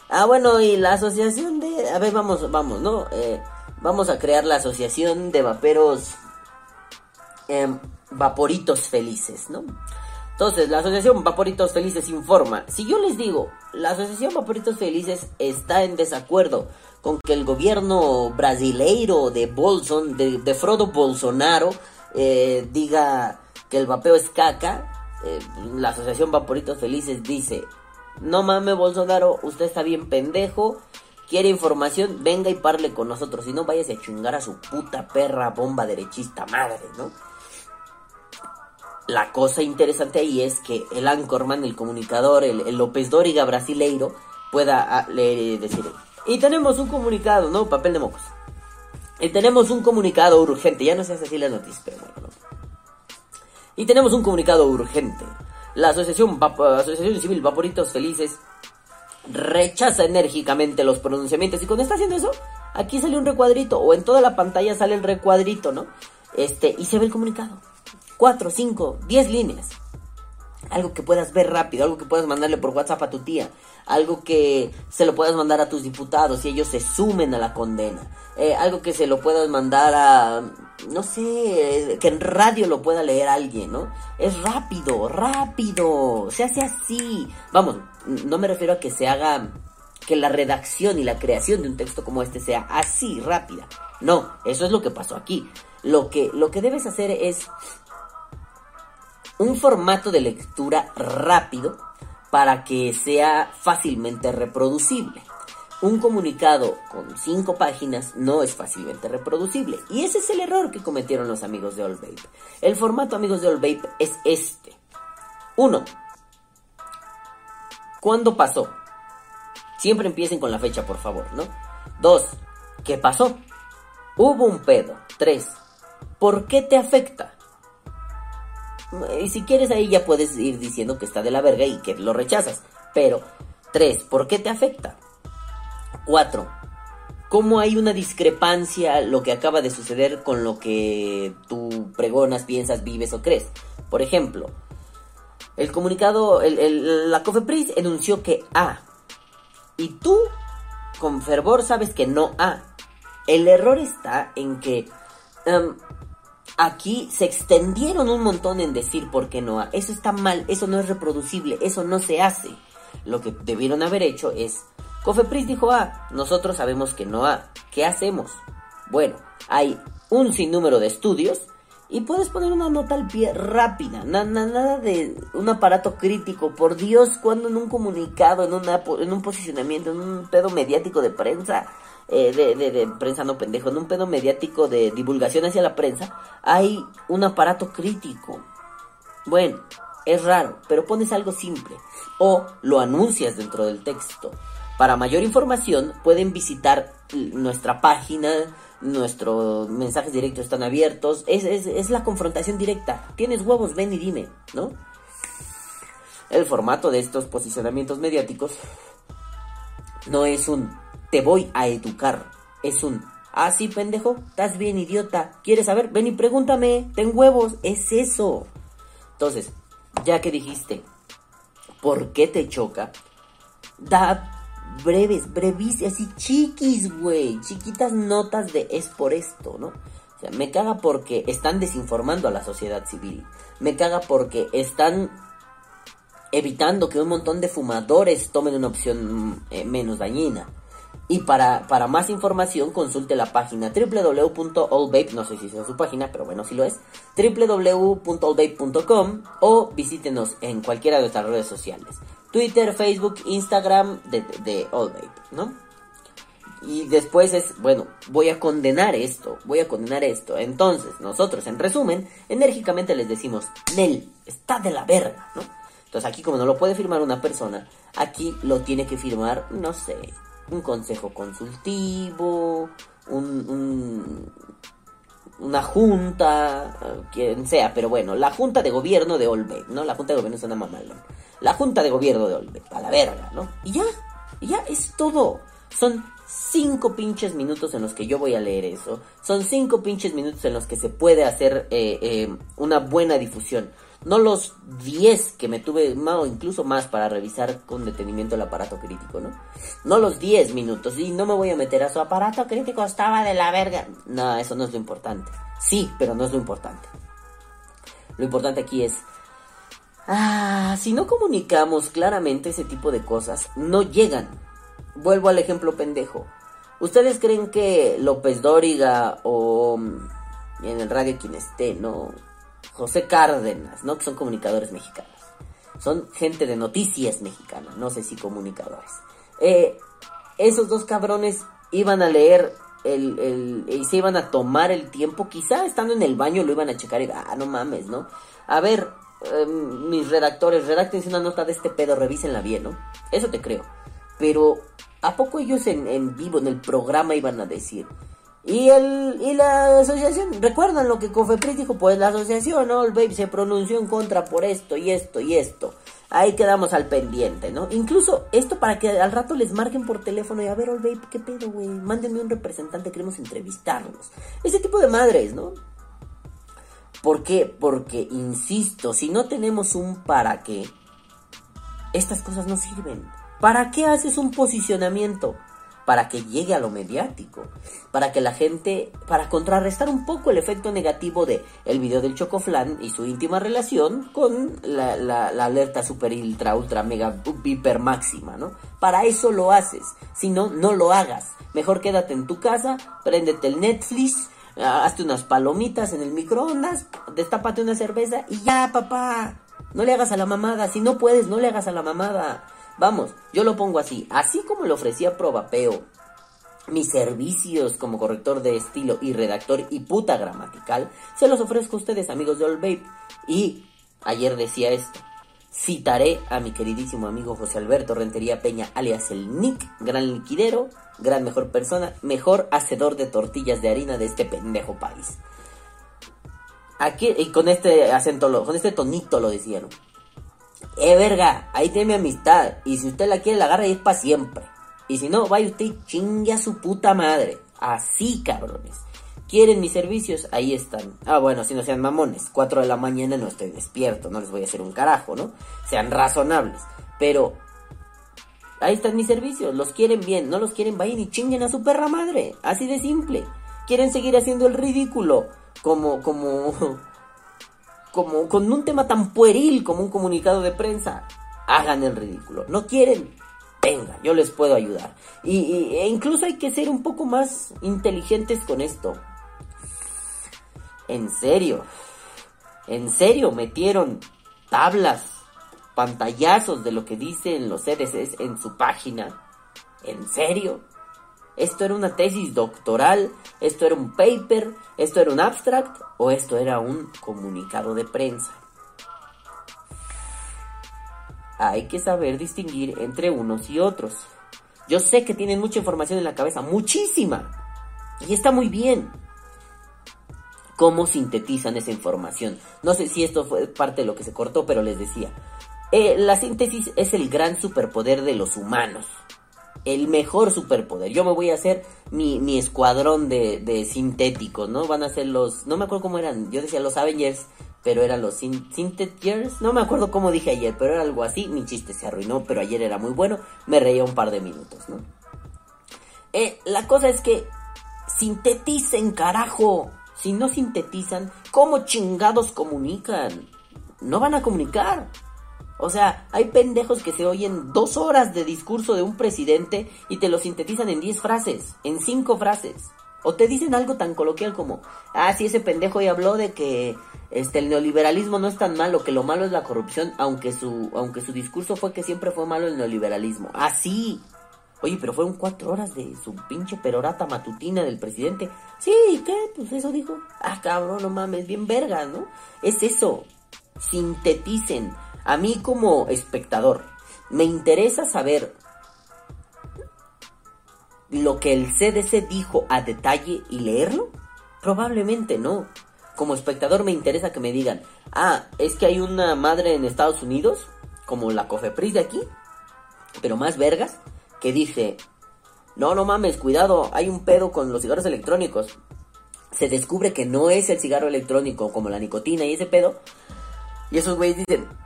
Ah, bueno, y la asociación de... A ver, vamos, vamos, ¿no? Eh, vamos a crear la asociación de vaperos... Em, vaporitos felices, ¿no? Entonces, la Asociación Vaporitos Felices informa, si yo les digo, la Asociación Vaporitos Felices está en desacuerdo con que el gobierno brasileiro de Bolson, de, Frodo Bolsonaro, eh, diga que el vapeo es caca, eh, la Asociación Vaporitos Felices dice, no mames Bolsonaro, usted está bien pendejo, quiere información, venga y parle con nosotros, si no váyase a chingar a su puta perra bomba derechista madre, ¿no? La cosa interesante ahí es que el Anchorman, el comunicador, el, López Dóriga brasileiro, pueda ah, leer decir. Y tenemos un comunicado, ¿no? Papel de mocos. Y tenemos un comunicado urgente. Ya no sé así las noticias, pero bueno. Y tenemos un comunicado urgente. La Asociación, Asociación Civil Vaporitos Felices rechaza enérgicamente los pronunciamientos. Y cuando está haciendo eso, aquí sale un recuadrito. O en toda la pantalla sale el recuadrito, ¿no? Este, y se ve el comunicado. 4, 5, 10 líneas. Algo que puedas ver rápido, algo que puedas mandarle por WhatsApp a tu tía, algo que se lo puedas mandar a tus diputados y ellos se sumen a la condena, eh, algo que se lo puedas mandar a, no sé, que en radio lo pueda leer alguien, ¿no? Es rápido, rápido, se hace así. Vamos, no me refiero a que se haga, que la redacción y la creación de un texto como este sea así, rápida. No, eso es lo que pasó aquí. Lo que, lo que debes hacer es un formato de lectura rápido para que sea fácilmente reproducible. Un comunicado con cinco páginas no es fácilmente reproducible. Y ese es el error que cometieron los amigos de All Vape. El formato, amigos de All Vape, es este. 1. ¿Cuándo pasó? Siempre empiecen con la fecha, por favor, ¿no? Dos, ¿qué pasó? Hubo un pedo. Tres, ¿por qué te afecta? Y si quieres ahí ya puedes ir diciendo que está de la verga y que lo rechazas. Pero, tres, ¿por qué te afecta? Cuatro, ¿cómo hay una discrepancia lo que acaba de suceder con lo que tú pregonas, piensas, vives o crees? Por ejemplo, el comunicado, la COFEPRIS enunció que A. Y tú, con fervor, sabes que no A. El error está en que em, aquí se extendieron un montón en decir por qué no. Eso está mal, eso no es reproducible, eso no se hace. Lo que debieron haber hecho es, Cofepris dijo A, nosotros sabemos que no A. ¿Qué hacemos? Bueno, hay un sinnúmero de estudios y puedes poner una nota al pie rápida, nada de un aparato crítico. Por Dios, cuando en un comunicado, en, una, en un posicionamiento, en un pedo mediático de prensa, eh, de, prensa no pendejo, en un pedo mediático de divulgación hacia la prensa, hay un aparato crítico. Bueno, es raro, pero pones algo simple o lo anuncias dentro del texto. Para mayor información pueden visitar nuestra página nuestros mensajes directos están abiertos. Es, es, la confrontación directa. Tienes huevos, ven y dime, ¿no? El formato de estos posicionamientos mediáticos no es un te voy a educar. Es un ah, sí, pendejo, estás bien, idiota. ¿Quieres saber? Ven y pregúntame. Ten huevos. Es eso. Entonces, ya que dijiste, ¿por qué te choca? Da breves, brevísimas, así chiquis, güey. Chiquitas notas de es por esto, ¿no? O sea, me caga porque están desinformando a la sociedad civil. Me caga porque están evitando que un montón de fumadores tomen una opción eh, menos dañina. Y para, para, más información consulte la página www.allvape, no sé si es su página, pero bueno, si lo es, www.allvape.com o visítenos en cualquiera de nuestras redes sociales. Twitter, Facebook, Instagram de, de ¿no? Y después es, bueno, voy a condenar esto, voy a condenar esto. Entonces, nosotros, en resumen, enérgicamente les decimos, Nel, está de la verga, ¿no? Entonces aquí como no lo puede firmar una persona, aquí lo tiene que firmar, no sé, un consejo consultivo, un, una junta, quien sea, pero bueno, la junta de gobierno de Olbe, ¿no? La junta de gobierno es una mamalón la Junta de Gobierno de Olve, a la verga, ¿no? Y ya, y ya es todo. Son cinco pinches minutos en los que yo voy a leer eso. Son cinco pinches minutos en los que se puede hacer eh, eh, una buena difusión. No los diez que me tuve, o incluso más, para revisar con detenimiento el aparato crítico, ¿no? No los diez minutos. Y no me voy a meter a su aparato crítico, estaba de la verga. No, eso no es lo importante. Sí, pero no es lo importante. Lo importante aquí es Ah, si no comunicamos claramente ese tipo de cosas, no llegan. Vuelvo al ejemplo pendejo. ¿Ustedes creen que López Dóriga o mm, en el radio quien esté, no? José Cárdenas, ¿no? Que son comunicadores mexicanos. Son gente de noticias mexicanas, no sé si comunicadores. Eh, esos dos cabrones iban a leer el, el, y se iban a tomar el tiempo, quizá estando en el baño lo iban a checar y, ah, no mames, ¿no? A ver, Em, mis redactores, redacten una nota de este pedo, revísenla bien, ¿no? Eso te creo. Pero, ¿a poco ellos en, vivo, en el programa, iban a decir? Y, el, y la asociación, ¿recuerdan lo que Cofepris dijo? Pues la asociación. El Babe se pronunció en contra por esto y esto y esto. Ahí quedamos al pendiente, ¿no? Incluso esto para que al rato les marquen por teléfono y a ver, Old Babe, ¿qué pedo, güey? Mándenme un representante, queremos entrevistarlos. Ese tipo de madres, ¿no? ¿Por qué? Porque, insisto, si no tenemos un para qué, estas cosas no sirven. ¿Para qué haces un posicionamiento? Para que llegue a lo mediático, para que la gente, para contrarrestar un poco el efecto negativo de el video del Chocoflan y su íntima relación con la, la, alerta super ultra ultra mega hiper máxima, ¿no? Para eso lo haces, si no, no lo hagas. Mejor quédate en tu casa, préndete el Netflix, hazte unas palomitas en el microondas, destápate una cerveza y ya, papá. No le hagas a la mamada. Si no puedes, no le hagas a la mamada. Vamos, yo lo pongo así. Así como le ofrecía Probapeo mis servicios como corrector de estilo y redactor y puta gramatical, se los ofrezco a ustedes, amigos de All Babe. Y ayer decía esto. Citaré a mi queridísimo amigo José Alberto Rentería Peña, alias el Nick, gran liquidero, gran mejor persona, mejor hacedor de tortillas de harina de este pendejo país. Aquí, y con este acento, con este tonito lo decían. Eh, verga, ahí tiene mi amistad. Y si usted la quiere, la agarra y es para siempre. Y si no, vaya usted y chingue a su puta madre. Así, cabrones. ¿Quieren mis servicios? Ahí están. Ah, bueno, si no sean mamones. 4 de la mañana no estoy despierto. No les voy a hacer un carajo, ¿no? Sean razonables. Pero ahí están mis servicios. Los quieren bien. No los quieren, vayan y chinguen a su perra madre. Así de simple. Quieren seguir haciendo el ridículo. Como, como, como con un tema tan pueril como un comunicado de prensa, hagan el ridículo. No quieren, venga, yo les puedo ayudar. Y, e incluso hay que ser un poco más inteligentes con esto. En serio, en serio metieron tablas, pantallazos de lo que dicen los CDCs en su página. ¿En serio? ¿Esto era una tesis doctoral? ¿Esto era un paper? ¿Esto era un abstract? ¿O esto era un comunicado de prensa? Hay que saber distinguir entre unos y otros. Yo sé que tienen mucha información en la cabeza, muchísima. Y está muy bien. ¿Cómo sintetizan esa información? No sé si esto fue parte de lo que se cortó, pero les decía. Eh, la síntesis es el gran superpoder de los humanos el mejor superpoder. Yo me voy a hacer mi, mi escuadrón de, de sintéticos, ¿no? Van a ser los... No me acuerdo cómo eran. Yo decía los Avengers, pero eran los Sin-. No me acuerdo cómo dije ayer, pero era algo así. Mi chiste se arruinó, pero ayer era muy bueno. Me reía un par de minutos, ¿no? Eh, la cosa es que sinteticen, carajo. Si no sintetizan, ¿cómo chingados comunican? No van a comunicar. O sea, hay pendejos que se oyen dos horas de discurso de un presidente y te lo sintetizan en 10 frases, en 5 frases. O te dicen algo tan coloquial como, ah, sí, ese pendejo ya habló de que este, el neoliberalismo no es tan malo, que lo malo es la corrupción, aunque su, aunque su discurso fue que siempre fue malo el neoliberalismo. Ah, sí. Oye, pero fueron cuatro horas de su pinche perorata matutina del presidente. Sí, ¿qué? Pues eso dijo. Ah, cabrón, no mames, bien verga, ¿no? Es eso. Sinteticen. A mí como espectador, me interesa saber lo que el CDC dijo a detalle y leerlo. Probablemente no. Como espectador me interesa que me digan, ah, es que hay una madre en Estados Unidos, como la Cofepris de aquí, pero más vergas, que dice, no, no mames, cuidado, hay un pedo con los cigarros electrónicos. Se descubre que no es el cigarro electrónico como la nicotina y ese pedo. Y esos güeyes dicen, "Ah,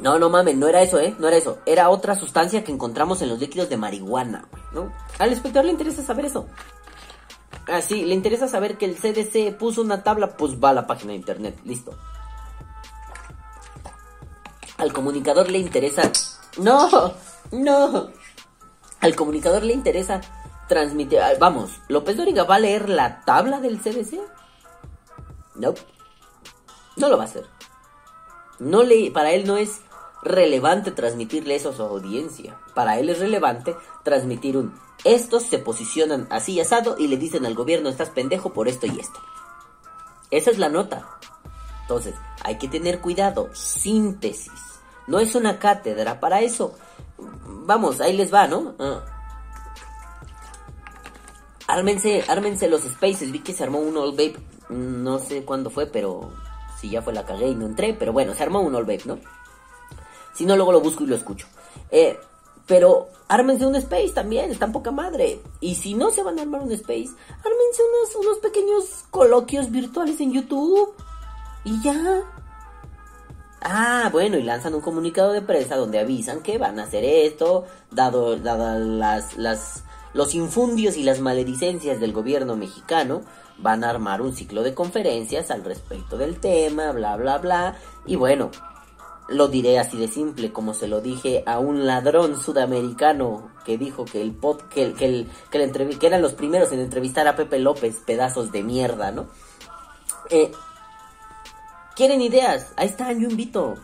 no, no mames, no era eso, ¿eh? No era eso. Era otra sustancia que encontramos en los líquidos de marihuana, ¿no? Al espectador le interesa saber eso. Ah, sí, le interesa saber que el CDC puso una tabla, pues va a la página de internet, listo. Al comunicador le interesa... No, no. Al comunicador le interesa transmitir... ah, Vamos, López Dóriga va a leer la tabla del CDC. No. No lo va a hacer. No le, para él no es relevante transmitirle eso a su audiencia. Para él es relevante transmitir un estos se posicionan así asado y le dicen al gobierno estás pendejo por esto y esto. Esa es la nota. Entonces, hay que tener cuidado. Síntesis. No es una cátedra. Para eso, vamos, ahí les va, ¿no? Ah. Ármense, ármense los spaces. Vi que se armó un all babe. No sé cuándo fue, pero si ya fue la cagué y no entré. Pero bueno, se armó un all babe, ¿no? Si no, luego lo busco y lo escucho. Eh, pero ármense un space también, está en poca madre. Y si no se van a armar un space, ármense unos, unos pequeños coloquios virtuales en YouTube. Y ya. Ah, bueno, y lanzan un comunicado de prensa donde avisan que van a hacer esto, dado, las, las, los infundios y las maledicencias del gobierno mexicano, van a armar un ciclo de conferencias al respecto del tema, bla, bla, bla. Y bueno, lo diré así de simple, como se lo dije a un ladrón sudamericano que dijo que el pod, que, que, el, que, que eran los primeros en entrevistar a Pepe López, pedazos de mierda, ¿no? Eh, ¿Quieren ideas? Ahí están, yo invito.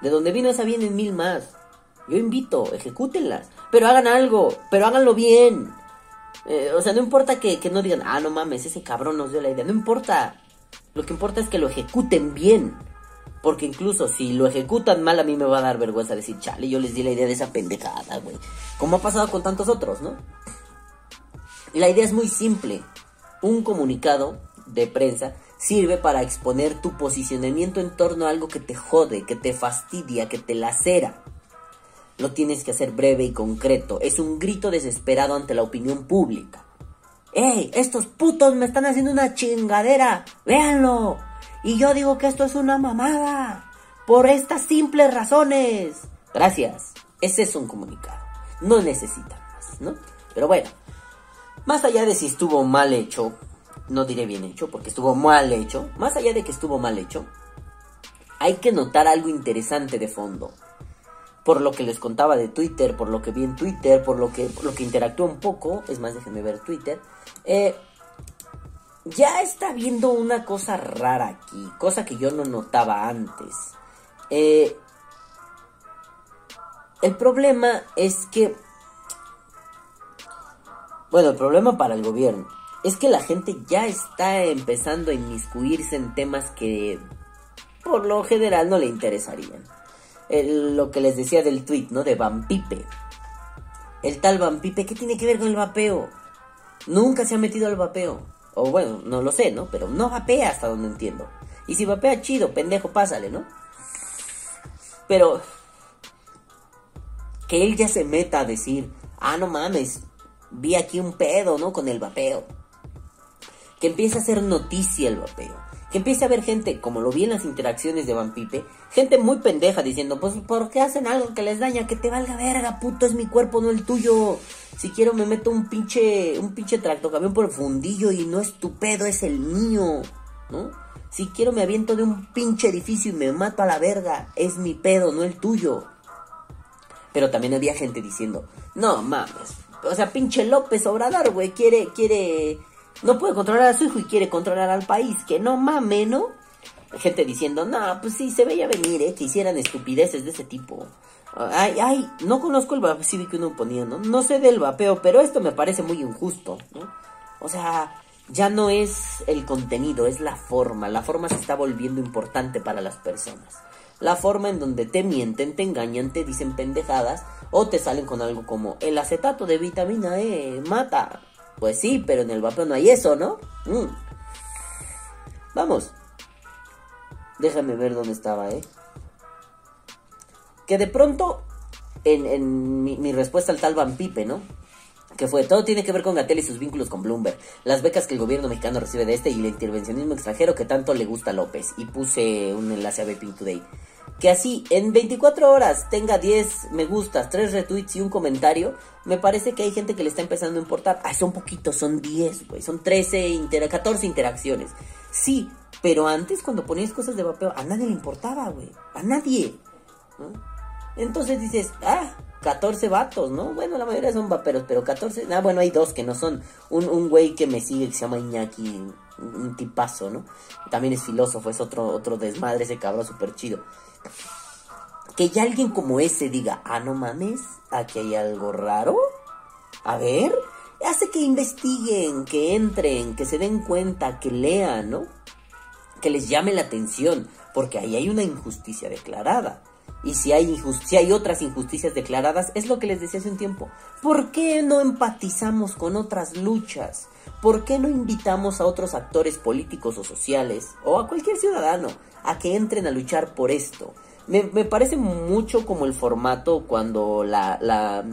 De donde vino esa vienen mil más. Yo invito, ejecútenlas. Pero hagan algo, pero háganlo bien. Eh, o sea, no importa que, que no digan, ah, no mames, ese cabrón nos dio la idea. No importa. Lo que importa es que lo ejecuten bien. Porque incluso si lo ejecutan mal, a mí me va a dar vergüenza decir, chale, yo les di la idea de esa pendejada, güey. Como ha pasado con tantos otros, ¿no? La idea es muy simple. Un comunicado de prensa sirve para exponer tu posicionamiento en torno a algo que te jode, que te fastidia, que te lacera. Lo tienes que hacer breve y concreto. Es un grito desesperado ante la opinión pública. ¡Ey! Estos putos me están haciendo una chingadera. ¡Véanlo! Y yo digo que esto es una mamada. Por estas simples razones. Gracias. Ese es un comunicado. No necesitan más, ¿no? Pero bueno. Más allá de si estuvo mal hecho. No diré bien hecho, porque estuvo mal hecho. Más allá de que estuvo mal hecho. Hay que notar algo interesante de fondo por lo que les contaba de Twitter, por lo que vi en Twitter, por lo que, lo que interactuó un poco, es más, déjenme ver Twitter, eh, ya está viendo una cosa rara aquí, cosa que yo no notaba antes. Eh, el problema es que, bueno, el problema para el gobierno es que la gente ya está empezando a inmiscuirse en temas que por lo general no le interesarían lo que les decía del tweet, ¿no? De Vampipe. El tal Vampipe, ¿qué tiene que ver con el vapeo? Nunca se ha metido al vapeo. O bueno, no lo sé, ¿no? Pero no vapea hasta donde entiendo. Y si vapea chido, pendejo, pásale, ¿no? Pero que él ya se meta a decir, ah, no mames, vi aquí un pedo, ¿no? Con el vapeo. Que empiece a hacer noticia el vapeo que empiece a haber gente, como lo vi en las interacciones de Van Pipe, gente muy pendeja diciendo, pues, ¿por qué hacen algo que les daña? Que te valga verga, puto, es mi cuerpo, no el tuyo. Si quiero me meto un pinche, un pinche tractocamión por el y no es tu pedo, es el mío, ¿no? Si quiero me aviento de un pinche edificio y me mato a la verga, es mi pedo, no el tuyo. Pero también había gente diciendo, no mames, o sea, pinche López Obrador, güey, quiere, quiere no puede controlar a su hijo y quiere controlar al país. Que no mames, ¿no? Gente diciendo, no, pues sí, se veía venir, ¿eh? Que hicieran estupideces de ese tipo. Ay, ay, no conozco el vapeo, que uno ponía, ¿no? No sé del vapeo, pero esto me parece muy injusto, ¿no? O sea, ya no es el contenido, es la forma. La forma se está volviendo importante para las personas. La forma en donde te mienten, te engañan, te dicen pendejadas o te salen con algo como el acetato de vitamina E mata. Pues sí, pero en el vapeo no hay eso, ¿no? Mm. Vamos. Déjame ver dónde estaba, ¿eh? Que de pronto, en, mi, respuesta al tal Van Pipe, ¿no? Que fue, todo tiene que ver con Gatel y sus vínculos con Bloomberg, las becas que el gobierno mexicano recibe de este y el intervencionismo extranjero que tanto le gusta a López. Y puse un enlace a BP Today que así en 24 horas tenga 10 me gustas, 3 retweets y un comentario, me parece que hay gente que le está empezando a importar. Ah, son poquitos, son 10, güey, son 13, 14 interacciones. Sí, pero antes cuando ponías cosas de vapeo, a nadie le importaba, güey, a nadie. Entonces dices, ah, 14 vatos, ¿no? Bueno, la mayoría son vaperos, pero 14, ah, bueno, hay dos que no son. Un, un güey que me sigue que se llama Iñaki, un, tipazo, ¿no? También es filósofo, es otro, otro desmadre, ese cabrón súper chido que ya alguien como ese diga, ah, no mames, aquí hay algo raro. A ver, hace que investiguen, que entren, que se den cuenta, que lean, ¿no? Que les llame la atención, porque ahí hay una injusticia declarada. Y si hay, si hay otras injusticias declaradas, es lo que les decía hace un tiempo. ¿Por qué no empatizamos con otras luchas? ¿Por qué no invitamos a otros actores políticos o sociales, o a cualquier ciudadano, a que entren a luchar por esto? Me, parece mucho como el formato cuando la,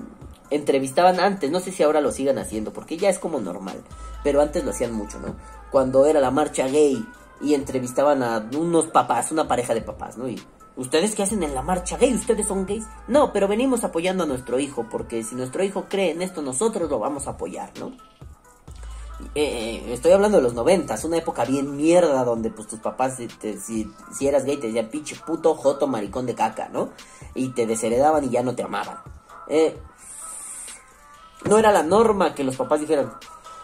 entrevistaban antes, no sé si ahora lo sigan haciendo, porque ya es como normal, pero antes lo hacían mucho, ¿no? Cuando era la marcha gay y entrevistaban a unos papás, una pareja de papás, ¿no? Y, ¿Ustedes qué hacen en la marcha gay? ¿Ustedes son gays? No, pero venimos apoyando a nuestro hijo, porque si nuestro hijo cree en esto, nosotros lo vamos a apoyar, ¿no? Eh, estoy hablando de los noventas, una época bien mierda donde pues tus papás, si, si, eras gay, te decían pinche puto joto maricón de caca, ¿no? Y te desheredaban y ya no te amaban. Eh, no era la norma que los papás dijeran,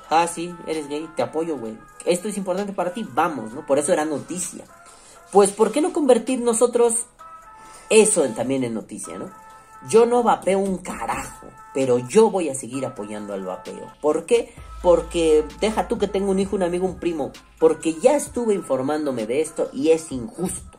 ah, sí, eres gay, te apoyo, güey. Esto es importante para ti, vamos, ¿no? Por eso era noticia. Pues, ¿por qué no convertir nosotros eso también en noticia, ¿no? Yo no vapeo un carajo, pero yo voy a seguir apoyando al vapeo. ¿Por qué? Porque deja tú que tengo un hijo, un amigo, un primo, porque ya estuve informándome de esto y es injusto.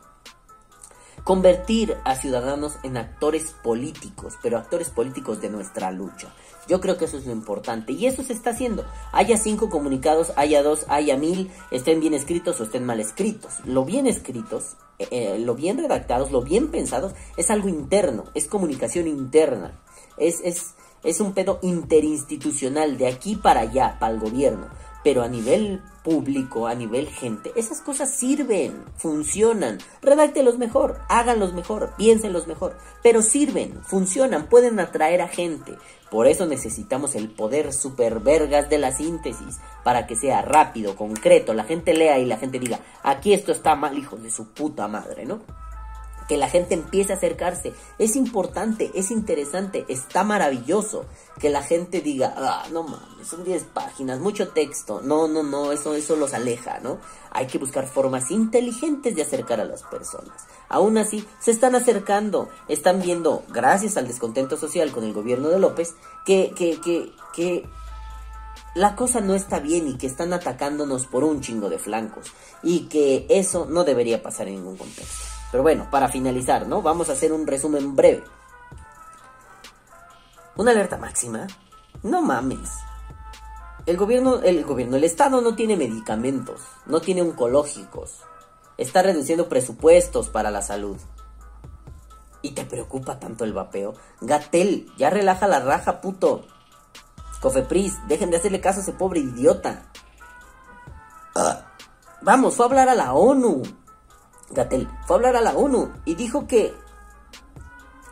Convertir a ciudadanos en actores políticos, pero actores políticos de nuestra lucha. Yo creo que eso es lo importante y eso se está haciendo. Haya cinco comunicados, haya dos, haya mil, estén bien escritos o estén mal escritos. Lo bien escritos, eh, eh, lo bien redactados, lo bien pensados, es algo interno, es comunicación interna, es, es, es un pedo interinstitucional de aquí para allá, para el gobierno. Pero a nivel público, a nivel gente, esas cosas sirven, funcionan. Redáctelos mejor, háganlos mejor, piénsenlos mejor. Pero sirven, funcionan, pueden atraer a gente. Por eso necesitamos el poder super vergas de la síntesis, para que sea rápido, concreto, la gente lea y la gente diga, aquí esto está mal, hijos de su puta madre, ¿no? Que la gente empiece a acercarse. Es importante, es interesante, está maravilloso que la gente diga, ah, no mames, son 10 páginas, mucho texto. No, no, no, eso, eso los aleja, ¿no? Hay que buscar formas inteligentes de acercar a las personas. Aún así, se están acercando, están viendo, gracias al descontento social con el gobierno de López, que, que, que, que la cosa no está bien y que están atacándonos por un chingo de flancos y que eso no debería pasar en ningún contexto. Pero bueno, para finalizar, ¿no? Vamos a hacer un resumen breve. Una alerta máxima. No mames. El gobierno, el gobierno, el Estado no tiene medicamentos, no tiene oncológicos. Está reduciendo presupuestos para la salud. ¿Y te preocupa tanto el vapeo? Gatel, ya relaja la raja, puto. Cofepris, dejen de hacerle caso a ese pobre idiota. Ah, vamos, fue a hablar a la ONU. Gatel fue a hablar a la ONU y dijo que,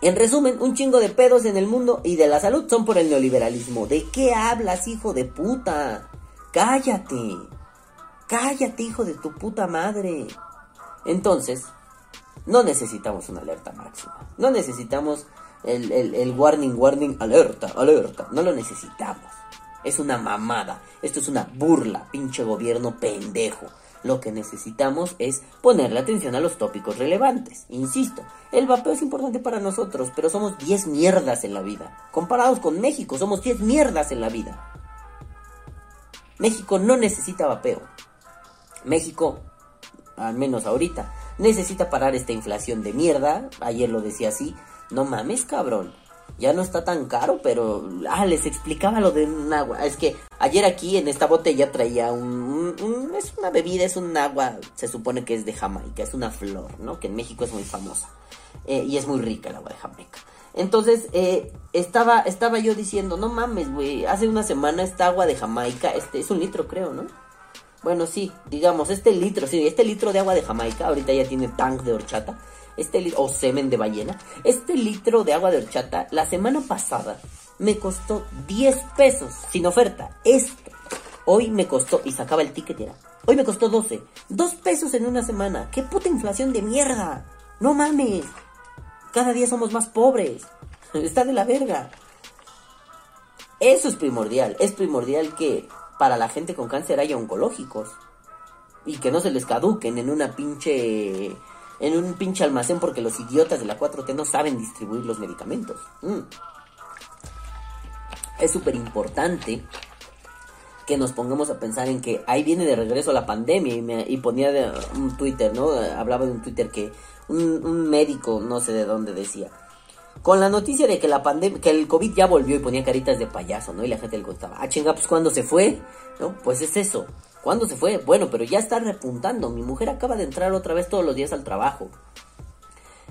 en resumen, un chingo de pedos en el mundo y de la salud son por el neoliberalismo. ¿De qué hablas, hijo de puta? Cállate. Cállate, hijo de tu puta madre. Entonces, no necesitamos una alerta máxima. No necesitamos el, el warning, warning, alerta, alerta. No lo necesitamos. Es una mamada. Esto es una burla, pinche gobierno pendejo. Lo que necesitamos es ponerle atención a los tópicos relevantes. Insisto, el vapeo es importante para nosotros, pero somos 10 mierdas en la vida. Comparados con México, somos 10 mierdas en la vida. México no necesita vapeo. México, al menos ahorita, necesita parar esta inflación de mierda. Ayer lo decía así. No mames, cabrón ya no está tan caro, pero ah, les explicaba lo de un agua. Es que ayer aquí en esta botella traía un, es una bebida, es un agua, se supone que es de Jamaica, es una flor, ¿no? Que en México es muy famosa eh, y es muy rica el agua de Jamaica. Entonces, eh, estaba, estaba yo diciendo, no mames, güey, hace una semana esta agua de Jamaica, este es un litro creo, ¿no? Bueno, sí, digamos, este litro, sí, este litro de agua de Jamaica, ahorita ya tiene tank de horchata este o semen de ballena, este litro de agua de horchata la semana pasada me costó 10 pesos sin oferta. Esto hoy me costó, y sacaba el ticket era, hoy me costó 12. 2 pesos en una semana. ¡Qué puta inflación de mierda! No mames. Cada día somos más pobres. Está de la verga. Eso es primordial. Es primordial que para la gente con cáncer haya oncológicos. Y que no se les caduquen en una pinche en un pinche almacén porque los idiotas de la 4T no saben distribuir los medicamentos. Mm. Es súper importante que nos pongamos a pensar en que ahí viene de regreso la pandemia y, ponía de, un Twitter, ¿no? Hablaba de un Twitter que un, médico, no sé de dónde decía, con la noticia de que la pandemia, que el COVID ya volvió y ponía caritas de payaso, ¿no? Y la gente le contaba, ah, chinga, pues cuando se fue, ¿no? Pues es eso. ¿Cuándo se fue? Bueno, pero ya está repuntando. Mi mujer acaba de entrar otra vez todos los días al trabajo.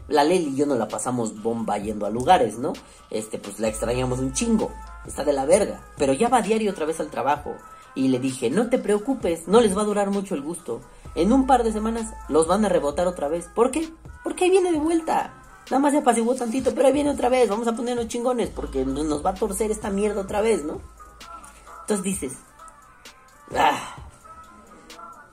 La Leli y yo nos la pasamos bomba yendo a lugares, ¿no? Este, pues la extrañamos un chingo. Está de la verga. Pero ya va diario otra vez al trabajo. Y le dije, no te preocupes, no les va a durar mucho el gusto. En un par de semanas los van a rebotar otra vez. ¿Por qué? Porque ahí viene de vuelta. Nada más se apaciguó tantito, pero ahí viene otra vez. Vamos a ponernos chingones porque nos va a torcer esta mierda otra vez, ¿no? Entonces dices, ah,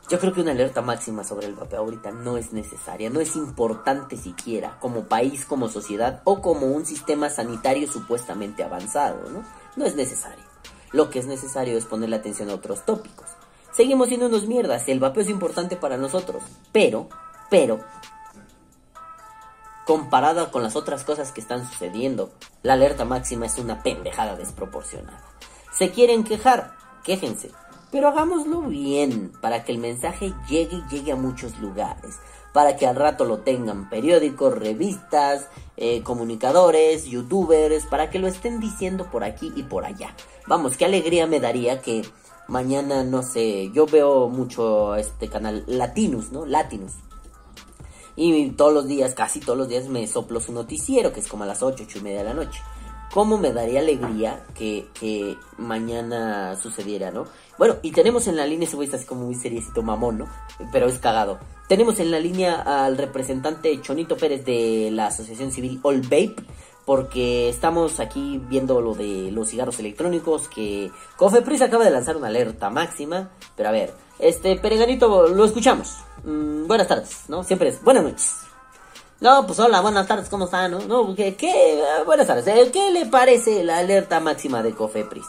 yo creo que una alerta máxima sobre el vapeo ahorita no es necesaria, no es importante siquiera como país, como sociedad o como un sistema sanitario supuestamente avanzado, ¿no? No es necesario. Lo que es necesario es ponerle atención a otros tópicos. Seguimos siendo unos mierdas, el vapeo es importante para nosotros, pero, pero, comparada con las otras cosas que están sucediendo, la alerta máxima es una pendejada desproporcionada. ¿Se quieren quejar? Quéjense pero hagámoslo bien para que el mensaje llegue y llegue a muchos lugares. para que al rato lo tengan periódicos, revistas, eh, comunicadores, youtubers, para que lo estén diciendo por aquí y por allá. Vamos, qué alegría me daría que mañana, no sé, yo veo mucho este canal Latinus, ¿no? Latinus. Y todos los días, casi todos los días me soplo su noticiero, que es como a las 8, 8 y media de la noche. ¿Cómo me daría alegría que, que mañana sucediera, no? Bueno, y tenemos en la línea, ese güey está así como muy seriecito mamón, ¿no? Pero es cagado. Tenemos en la línea al representante Chonito Pérez de la Asociación Civil All Vape, porque estamos aquí viendo lo de los cigarros electrónicos, que Cofepris acaba de lanzar una alerta máxima. Pero a ver, este Pereganito, lo escuchamos. Mm, buenas tardes, ¿no? Siempre es buenas noches. No, pues hola, buenas tardes, ¿cómo están? No, no ¿qué, qué? Buenas tardes, ¿eh? ¿qué le parece la alerta máxima de Cofepris?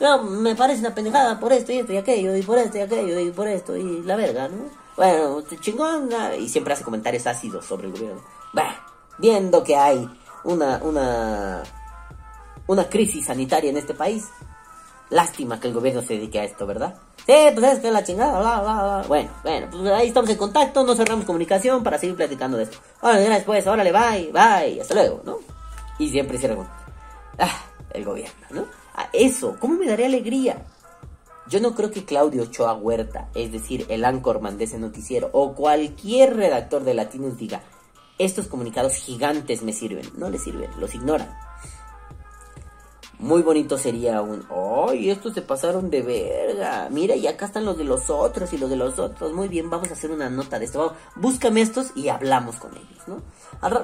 No, me parece una pendejada por esto y esto y aquello, y por esto y aquello, y por esto, y la verga, ¿no? Bueno, chingón, y siempre hace comentarios ácidos sobre el gobierno. Bah, viendo que hay una, una, una crisis sanitaria en este país, lástima que el gobierno se dedique a esto, ¿verdad? Sí, pues es la chingada, bla, bla, bla. Bueno, bueno, pues ahí estamos en contacto, no cerramos comunicación para seguir platicando de esto. Órale, después, órale, bye, bye, hasta luego, ¿no? Y siempre cierra con, ah, el gobierno, ¿no? A eso, ¿cómo me daría alegría? Yo no creo que Claudio Ochoa Huerta, es decir, el anchorman de ese noticiero, o cualquier redactor de Latinos diga, estos comunicados gigantes me sirven. No les sirven, los ignoran. Muy bonito sería un, ¡ay, estos se pasaron de verga! Mira, y acá están los de los otros y los de los otros. Muy bien, vamos a hacer una nota de esto. Búscame estos y hablamos con ellos, ¿no?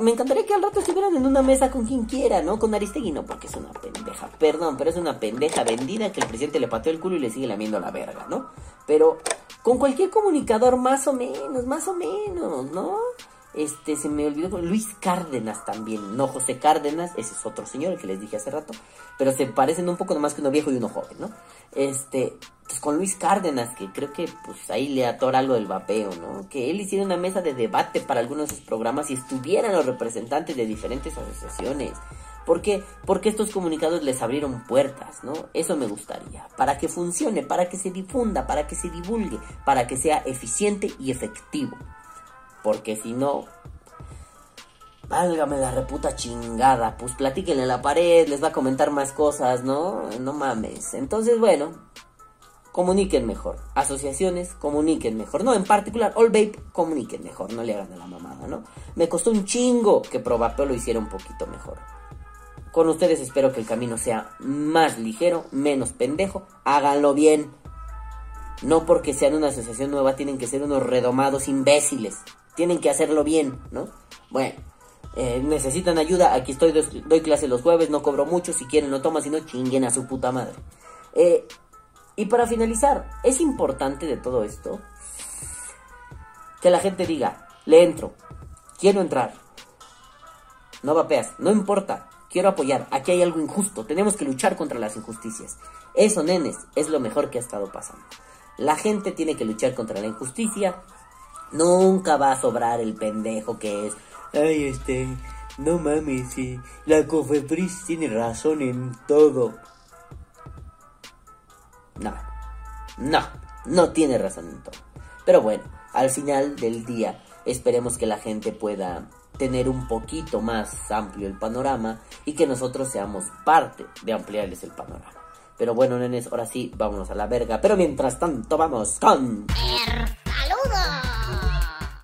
me encantaría que al rato estuvieran en una mesa con quien quiera, ¿no? Con Aristegui, no, porque es una pendeja. Perdón, pero es una pendeja vendida que el presidente le pateó el culo y le sigue lamiendo la verga, ¿no? Pero con cualquier comunicador, más o menos, más o menos, ¿no? Este, se me olvidó, Luis Cárdenas también, no José Cárdenas, ese es otro señor, el que les dije hace rato, pero se parecen un poco nomás que uno viejo y uno joven, ¿no? Este, pues con Luis Cárdenas, que creo que pues ahí le atora algo del vapeo, ¿no? Que él hiciera una mesa de debate para algunos de sus programas y estuvieran los representantes de diferentes asociaciones. ¿Por qué? Porque estos comunicados les abrieron puertas, ¿no? Eso me gustaría. Para que funcione, para que se difunda, para que se divulgue, para que sea eficiente y efectivo. Porque si no, válgame la reputa chingada. Pues platíquenle en la pared, les va a comentar más cosas, ¿no? No mames. Entonces, bueno, comuniquen mejor. Asociaciones, comuniquen mejor. No, en particular, All Vape, comuniquen mejor. No le hagan a la mamada, ¿no? Me costó un chingo que Probapeo lo hiciera un poquito mejor. Con ustedes espero que el camino sea más ligero, menos pendejo. Háganlo bien. No porque sean una asociación nueva tienen que ser unos redomados imbéciles tienen que hacerlo bien, ¿no? Bueno, eh, necesitan ayuda, aquí estoy, doy, clase los jueves, no cobro mucho, si quieren lo toman, si no, chinguen a su puta madre. Eh, y para finalizar, es importante de todo esto que la gente diga, le entro, quiero entrar, no vapeas, no importa, quiero apoyar, aquí hay algo injusto, tenemos que luchar contra las injusticias. Eso, nenes, es lo mejor que ha estado pasando. La gente tiene que luchar contra la injusticia, Nunca va a sobrar el pendejo que es. Ay, este. No mames, sí. La Cofepris tiene razón en todo. No. No. No tiene razón en todo. Pero bueno, al final del día, esperemos que la gente pueda tener un poquito más amplio el panorama y que nosotros seamos parte de ampliarles el panorama. Pero bueno, nenes, ahora sí, vámonos a la verga. Pero mientras tanto, vamos con...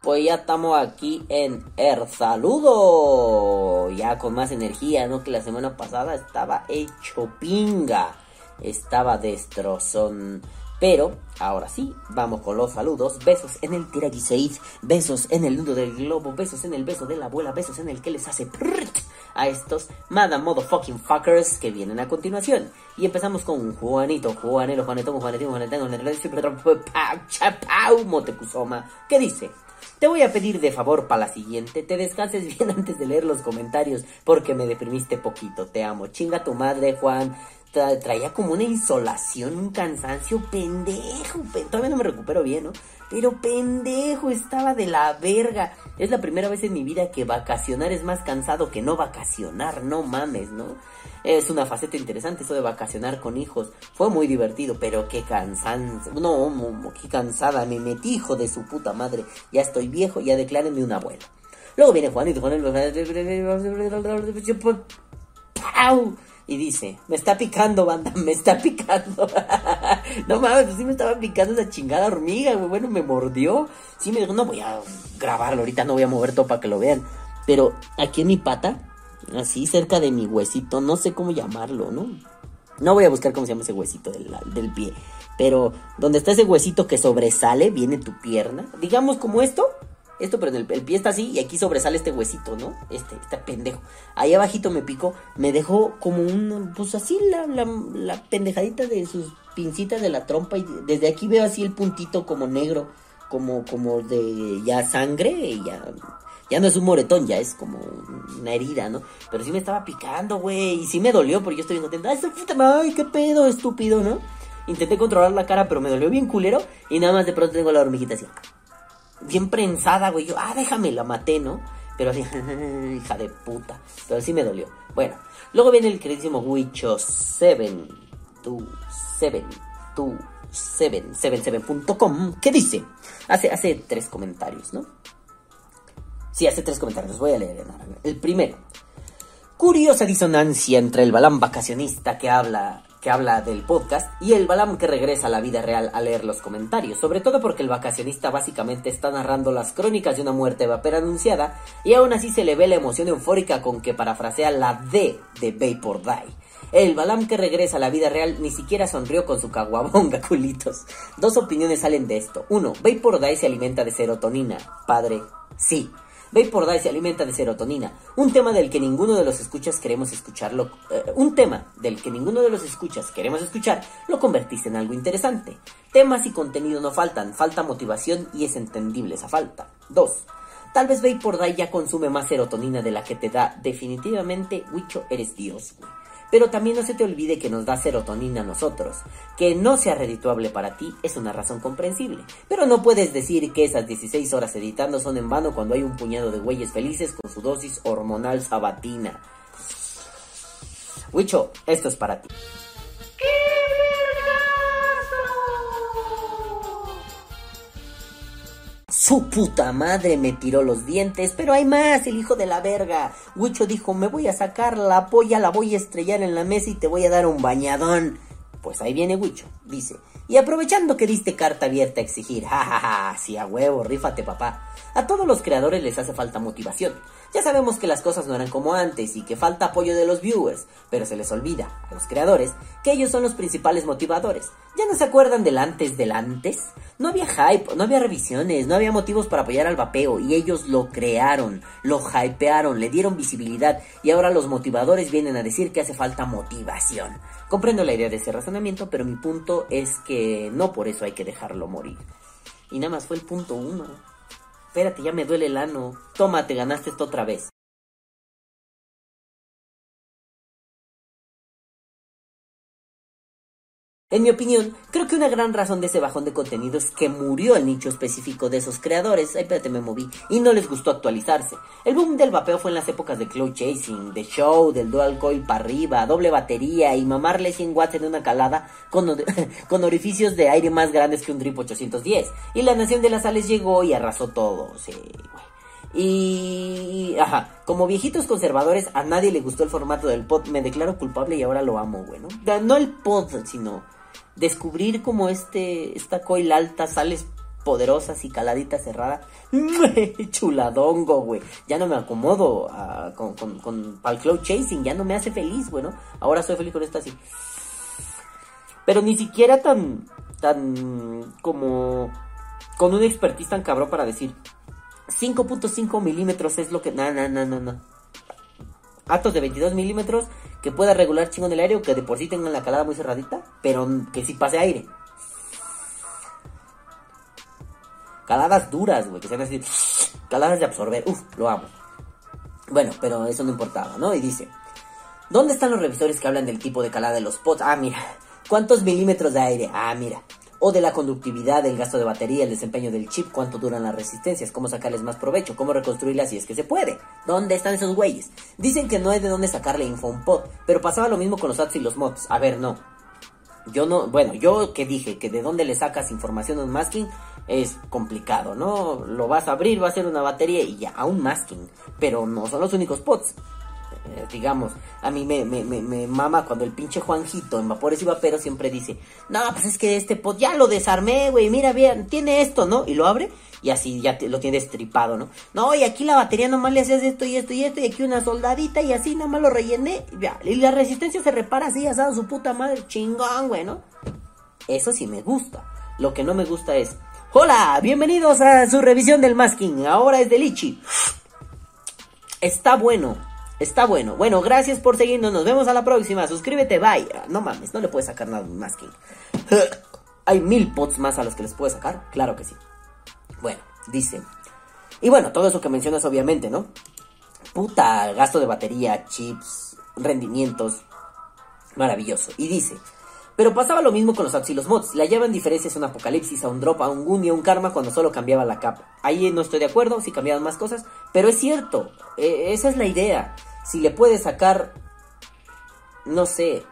Pues ya estamos aquí en El Saludo. Ya con más energía, ¿no? Que la semana pasada estaba hecho pinga. Estaba destrozón. Pero, ahora sí, vamos con los saludos. Besos en el tiragiseid, besos en el nudo del globo, besos en el beso de la abuela, besos en el que les hace a estos Madame Motherfucking Fuckers que vienen a continuación. Y empezamos con Juanito, Juanelo, Juanetón, Juanetón, Juanetón, Juanetón, Motecuzoma, ¿Qué dice... Te voy a pedir de favor para la siguiente, te descanses bien antes de leer los comentarios porque me deprimiste poquito. Te amo. Chinga tu madre, Juan. Traía como una insolación, un cansancio pendejo. todavía no me recupero bien, ¿no? Pero pendejo, estaba de la verga. Es la primera vez en mi vida que vacacionar es más cansado que no vacacionar, no mames, ¿no? Es una faceta interesante eso de vacacionar con hijos. Fue muy divertido, pero qué cansancio. No, qué cansada me metí, hijo de su puta madre. Ya estoy viejo, ya declárenme un abuelo. Luego viene Juanito, Juanito, ¡Pau! Y dice, me está picando, banda, me está picando. no mames, pues sí me estaba picando esa chingada hormiga. Bueno, me mordió. Sí me dijo, no voy a grabarlo ahorita, no voy a mover todo para que lo vean. Pero aquí en mi pata, así cerca de mi huesito, no sé cómo llamarlo, ¿no? No voy a buscar cómo se llama ese huesito del, del pie. Pero donde está ese huesito que sobresale, viene tu pierna. Digamos como esto, esto, pero el, el, pie está así y aquí sobresale este huesito, ¿no? Este, este pendejo. Ahí abajito me picó, me dejó como un, pues así la, la, pendejadita de sus pincitas de la trompa y desde aquí veo así el puntito como negro, como, como de ya sangre y ya, ya no es un moretón, ya es como una herida, ¿no? Pero sí me estaba picando, güey, y sí me dolió porque yo estoy bien contento. Ay, madre, qué pedo, estúpido, ¿no? Intenté controlar la cara, pero me dolió bien culero y nada más de pronto tengo la hormiguita así bien prensada, güey. Yo, ah, déjame, la maté, ¿no? Pero así, hija de puta. Pero sí me dolió. Bueno, luego viene el queridísimo Wicho 7, 2, 7, 2, 7, 77.com, ¿Qué dice, hace, hace tres comentarios, ¿no? Sí, hace tres comentarios, voy a leer. El primero, curiosa disonancia entre el balán vacacionista que habla que habla del podcast, y el Balam que regresa a la vida real a leer los comentarios, sobre todo porque el vacacionista básicamente está narrando las crónicas de una muerte vapor anunciada, y aún así se le ve la emoción eufórica con que parafrasea la D de Vapor Die. El Balam que regresa a la vida real ni siquiera sonrió con su caguabonga, culitos. Dos opiniones salen de esto. Uno, Vapor Die se alimenta de serotonina. Padre, sí. Vapor Die se alimenta de serotonina, un tema del que ninguno de los escuchas queremos escucharlo, eh, un tema del que ninguno de los escuchas queremos escuchar, lo convertiste en algo interesante. Temas y contenido no faltan, falta motivación y es entendible esa falta. 2. Tal vez Vapor ya consume más serotonina de la que te da. Definitivamente, Wicho, eres Dios, pero también no se te olvide que nos da serotonina a nosotros. Que no sea redituable para ti es una razón comprensible. Pero no puedes decir que esas 16 horas editando son en vano cuando hay un puñado de güeyes felices con su dosis hormonal sabatina. Wicho, esto es para ti. Su puta madre me tiró los dientes, pero hay más, el hijo de la verga. Wicho dijo, me voy a sacar la polla, la voy a estrellar en la mesa y te voy a dar un bañadón. Pues ahí viene Wicho, dice. Y aprovechando que diste carta abierta a exigir, jajaja, ja, ja, sí a huevo, rífate papá. A todos los creadores les hace falta motivación. Ya sabemos que las cosas no eran como antes y que falta apoyo de los viewers, pero se les olvida a los creadores que ellos son los principales motivadores. ¿Ya no se acuerdan del antes del antes? No había hype, no había revisiones, no había motivos para apoyar al vapeo y ellos lo crearon, lo hypearon, le dieron visibilidad y ahora los motivadores vienen a decir que hace falta motivación. Comprendo la idea de ese razonamiento, pero mi punto es que no por eso hay que dejarlo morir. Y nada más fue el punto uno. Espérate, ya me duele el ano. Toma, te ganaste esto otra vez. En mi opinión, creo que una gran razón de ese bajón de contenido es que murió el nicho específico de esos creadores, ay espérate me moví, y no les gustó actualizarse. El boom del vapeo fue en las épocas de cloud chasing, de show, del dual coil para arriba, doble batería y mamarle 100 watts en una calada con, con orificios de aire más grandes que un Drip 810. Y la nación de las sales llegó y arrasó todo, sí, Y, ajá, como viejitos conservadores, a nadie le gustó el formato del pod. Me declaro culpable y ahora lo amo, bueno. No el pod, sino descubrir como este, esta coil alta, sales poderosas y caladita cerrada. Chuladongo, güey. Ya no me acomodo con, con, con el cloud chasing, ya no me hace feliz, bueno. Ahora soy feliz con esta así. Pero ni siquiera tan, tan como con un expertise tan cabrón para decir 5.5 milímetros es lo que... No, no, no, no, no. Atos de 22 milímetros que pueda regular chingón el aire o que de por sí tengan la calada muy cerradita, pero que sí pase aire. Caladas duras, güey, que sean así, caladas de absorber, uff, lo amo. Bueno, pero eso no importaba, ¿no? Y dice, ¿dónde están los revisores que hablan del tipo de calada de los pots? Ah, mira, ¿cuántos milímetros de aire? Ah, mira, o de la conductividad, el gasto de batería, el desempeño del chip, cuánto duran las resistencias, cómo sacarles más provecho, cómo reconstruirlas si es que se puede. ¿Dónde están esos güeyes? Dicen que no hay de dónde sacarle info un pod, pero pasaba lo mismo con los ads y los mods. A ver, no. Yo no, bueno, yo que dije que de dónde le sacas información a un masking es complicado, ¿no? Lo vas a abrir, va a ser una batería y ya, a un masking. Pero no son los únicos pods. Eh, digamos, a mí me, mama cuando el pinche Juanjito en Vapores y Vaperos siempre dice, no, pues es que este pod ya lo desarmé, güey, mira bien, tiene esto, ¿no? Y lo abre y así ya lo tiene estripado, ¿no? No, y aquí la batería nomás le hacías esto y esto y esto y aquí una soldadita y así nada más lo rellené y ya. Y la resistencia se repara así, asado su puta madre, chingón, güey, ¿no? Eso sí me gusta. Lo que no me gusta es, hola, bienvenidos a su revisión del masking, ahora es de Lichi. Está bueno, está bueno. Bueno, gracias por seguirnos, nos vemos a la próxima. Suscríbete, bye. Ah, No mames, no le puedes sacar nada un masking. Hay mil pots más a los que les puedes sacar, claro que sí. Bueno, dice. Y bueno, todo eso que mencionas obviamente, ¿no? Puta, gasto de batería, chips, rendimientos. Maravilloso. Y dice, pero pasaba lo mismo con los Axilos mods. Le hallaban diferencias a un Apocalipsis, a un Drop, a un Gun y a un Karma cuando solo cambiaba la capa. Ahí no estoy de acuerdo, si cambiaban más cosas, pero es cierto, eh, esa es la idea. Si le puedes sacar, no sé,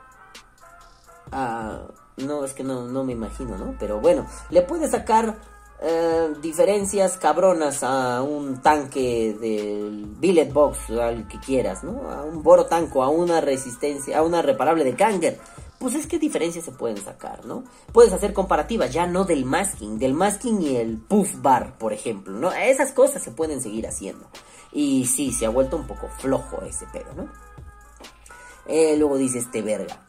a... No, es que no, no me imagino, ¿no? Pero bueno, le puedes sacar eh, diferencias cabronas a un tanque del Billet Box, al que quieras, ¿no? A un Boro Tanco, a una resistencia, a una reparable de Kanger. Pues es que diferencias se pueden sacar, ¿no? Puedes hacer comparativas, ya no del masking, del masking y el puff bar, por ejemplo, ¿no? Esas cosas se pueden seguir haciendo. Y sí, se ha vuelto un poco flojo ese pedo, ¿no? Eh, luego dice este verga.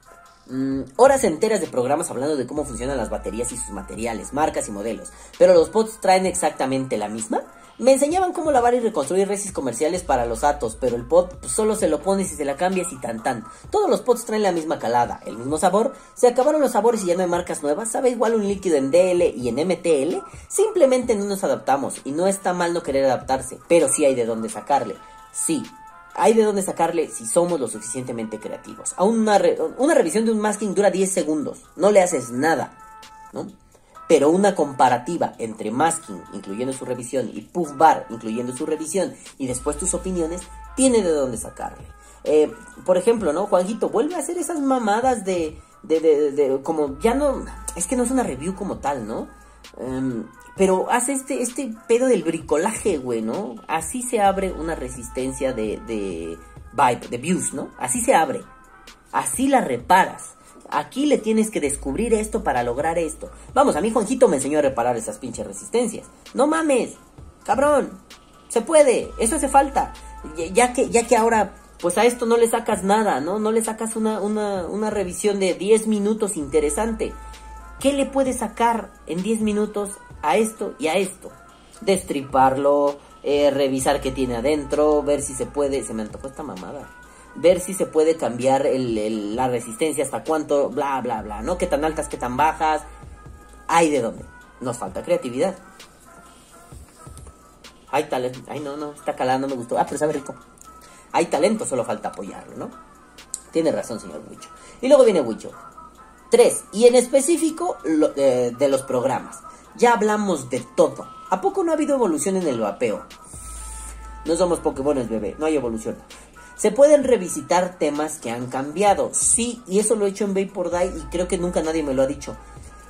Mm, horas enteras de programas hablando de cómo funcionan las baterías y sus materiales, marcas y modelos. Pero los pods traen exactamente la misma. Me enseñaban cómo lavar y reconstruir resis comerciales para los Atos, pero el pues, solo se lo pones y se la cambias y tan tan. Todos los pods traen la misma calada, el mismo sabor. Se acabaron los sabores y ya no hay marcas nuevas. Sabe igual un líquido en DL y en MTL. Simplemente no nos adaptamos y no está mal no querer adaptarse, pero sí hay de dónde sacarle. Sí, hay de dónde sacarle si somos lo suficientemente creativos. A una, re- una revisión de un masking dura 10 segundos, no le haces nada, ¿no? Pero una comparativa entre masking, incluyendo su revisión, y puff bar, incluyendo su revisión, y después tus opiniones, tiene de dónde sacarle. Eh, por ejemplo, ¿no? Juanjito, vuelve a hacer esas mamadas de, de, de, de- como, ya no, es que no es una review como tal, ¿no? Em, pero hace este, este pedo del bricolaje, güey, ¿no? Así se abre una resistencia de, de vibe, de views, ¿no? Así se abre. Así la reparas. Aquí le tienes que descubrir esto para lograr esto. Vamos, a mí Juanjito me enseñó a reparar esas pinches resistencias. No mames, cabrón. Se puede, eso hace falta. Ya- que, ya que ahora, pues a esto no le sacas nada, ¿no? No le sacas una, una, una revisión de 10 minutos interesante. ¿Qué le puedes sacar en 10 minutos a esto y a esto? Destriparlo, eh, revisar qué tiene adentro, ver si se puede, se me antojó esta mamada, ver si se puede cambiar el- la resistencia hasta cuánto, bla, bla, bla, ¿no? Qué tan altas, qué tan bajas, hay de dónde. Nos falta creatividad. Hay talento, ay no, no, está calando, no me gustó, ah, pero sabe rico. Hay talento, solo falta apoyarlo, ¿no? Tiene razón, señor Wicho. Y luego viene Wicho. Tres, y en específico eh, de los programas. Ya hablamos de todo. ¿A poco no ha habido evolución en el vapeo? No somos Pokémones, bebé, no hay evolución. Se pueden revisitar temas que han cambiado. Sí, y eso lo he hecho en Vapor Die y creo que nunca nadie me lo ha dicho.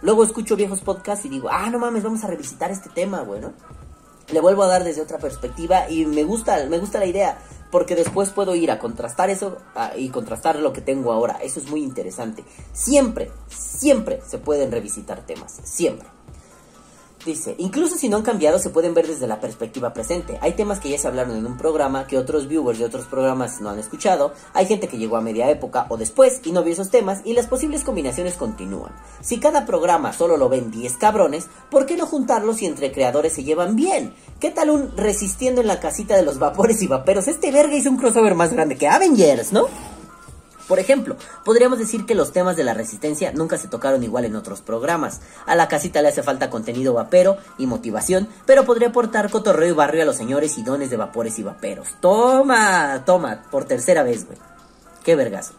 Luego escucho viejos podcasts y digo, ah, no mames, vamos a revisitar este tema, güey, ¿no? Le vuelvo a dar desde otra perspectiva y me gusta, me gusta la idea. Porque después puedo ir a contrastar eso y contrastar lo que tengo ahora. Eso es muy interesante. Siempre, siempre se pueden revisitar temas. Siempre. Dice, incluso si no han cambiado, se pueden ver desde la perspectiva presente. Hay temas que ya se hablaron en un programa que otros viewers de otros programas no han escuchado. Hay gente que llegó a media época o después y no vio esos temas y las posibles combinaciones continúan. Si cada programa solo lo ven 10 cabrones, ¿por qué no juntarlos si entre creadores se llevan bien? ¿Qué tal un resistiendo en la casita de los vapores y vaperos? Este verga hizo un crossover más grande que Avengers, ¿no? Por ejemplo, podríamos decir que los temas de la resistencia nunca se tocaron igual en otros programas. A la casita le hace falta contenido vapero y motivación, pero podría aportar cotorreo y barrio a los señores y dones de vapores y vaperos. Toma, toma, por tercera vez, güey. Qué vergazo.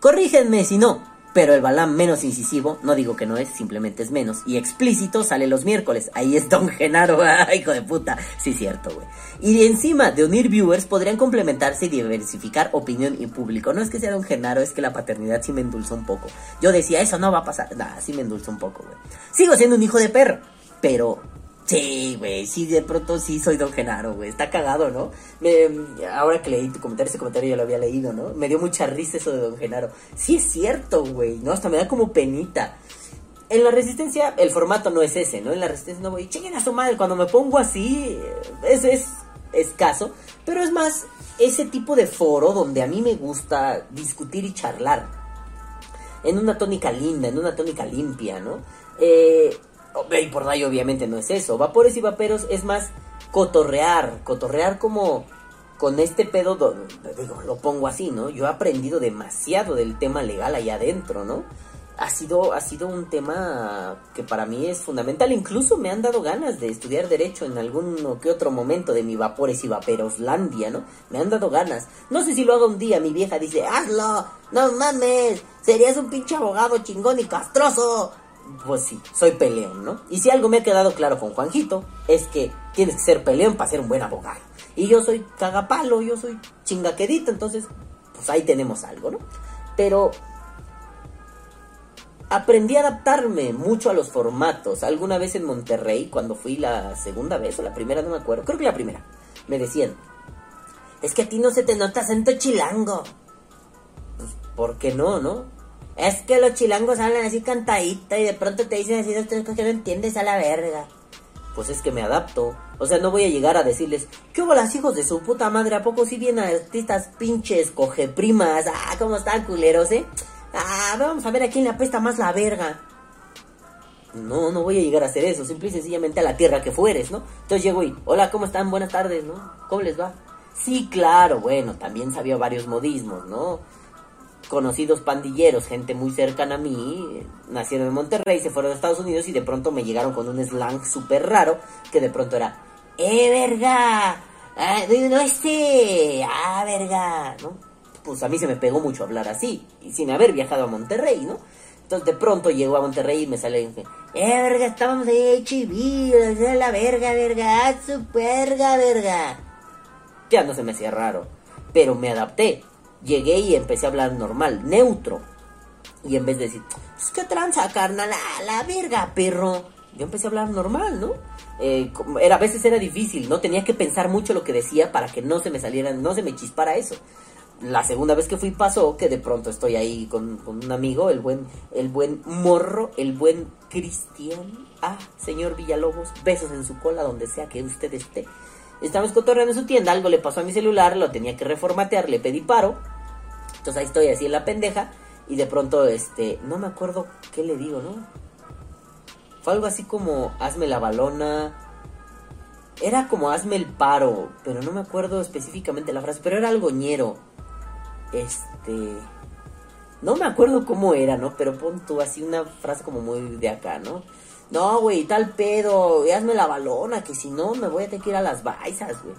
Corrígenme si no, Pero el Balam menos incisivo, no digo que no es, simplemente es menos. Y explícito sale los miércoles. Ahí es Don Genaro, hijo de puta. Sí, cierto, güey. Y encima de unir viewers, podrían complementarse y diversificar opinión y público. No es que sea Don Genaro, es que la paternidad sí me endulzó un poco. Yo decía, eso no va a pasar. Nah, sí me endulzó un poco, güey. Sigo siendo un hijo de perro. Pero Sí, güey, sí, de pronto sí soy Don Genaro, güey. Está cagado, ¿no? ahora que leí tu comentario, ese comentario ya lo había leído, ¿no? Me dio mucha risa eso de Don Genaro. Sí es cierto, güey, ¿no? Hasta me da como penita. En la resistencia el formato no es ese, ¿no? En la resistencia no voy, chequen a su madre, cuando me pongo así, es, es escaso. Pero es más ese tipo de foro donde a mí me gusta discutir y charlar. En una tónica linda, en una tónica limpia, ¿no? Eh y por obviamente no es eso. Vapores y vaperos es más cotorrear, cotorrear como con este pedo, digo, lo pongo así, ¿no? Yo he aprendido demasiado del tema legal allá adentro, ¿no? Ha sido, ha sido un tema que para mí es fundamental. Incluso me han dado ganas de estudiar Derecho en algún que otro momento de mi Vapores y Vaperoslandia, ¿no? Me han dado ganas. No sé si lo hago un día. Mi vieja dice, hazlo, no mames, serías un pinche abogado chingón y castroso pues sí, soy peleón, ¿no? Y si algo me ha quedado claro con Juanjito, es que tienes que ser peleón para ser un buen abogado. Y yo soy cagapalo, yo soy chingaquedito, entonces, pues ahí tenemos algo, ¿no? Pero aprendí a adaptarme mucho a los formatos. Alguna vez en Monterrey, cuando fui la segunda vez o la primera, no me acuerdo, creo que la primera, me decían, es que a ti no se te nota acento chilango. Pues, ¿por qué no, no? Es que los chilangos hablan así cantadita y de pronto te dicen así que no entiendes a la verga. Pues es que me adapto. O sea, no voy a llegar a decirles, ¿qué hubo las hijos de su puta madre? ¿A poco si vienen artistas pinches cogeprimas? Ah, ¿cómo están culeros, eh? Ah, vamos a ver a quién le apesta más la verga. No, no voy a llegar a hacer eso, simple y sencillamente a la tierra que fueres, ¿no? Entonces llego y, hola, ¿cómo están? Buenas tardes, ¿no? ¿Cómo les va? Sí, claro, bueno, también sabía varios modismos, ¿no? Conocidos pandilleros, gente muy cercana a mí, nacieron en Monterrey, se fueron a Estados Unidos y de pronto me llegaron con un slang súper raro que de pronto era, ¡eh, verga! Ah, no este, ¡ah, verga! Pues a mí se me pegó mucho hablar así, y sin haber viajado a Monterrey, ¿no? Entonces de pronto llego a Monterrey y me sale, ¡eh, verga! Estábamos de HIV, la verga, verga, su verga, verga. Ya no se me hacía raro, pero me adapté llegué y empecé a hablar normal, neutro. Y en vez de decir, pues qué tranza, carnal, la, la verga, perro. Yo empecé a hablar normal, ¿no? Eh, era, a veces era difícil, ¿no? Tenía que pensar mucho lo que decía para que no se me saliera, no se me chispara eso. La segunda vez que fui pasó que de pronto estoy ahí con, un amigo, el buen, el buen morro, el buen Cristian. Ah, señor Villalobos, besos en su cola donde sea que usted esté. Estamos cotorreando en su tienda, algo le pasó a mi celular, lo tenía que reformatear, le pedí paro entonces ahí estoy así en la pendeja y de pronto, este, no me acuerdo qué le digo, ¿no? Fue algo así como, hazme la balona. Era como, hazme el paro, pero no me acuerdo específicamente la frase, pero era algo ñero. Este... No me acuerdo cómo era, ¿no? Pero pon tú así una frase como muy de acá, ¿no? No, güey, tal pedo, hazme la balona, que si no me voy a tener que ir a las baisas, güey.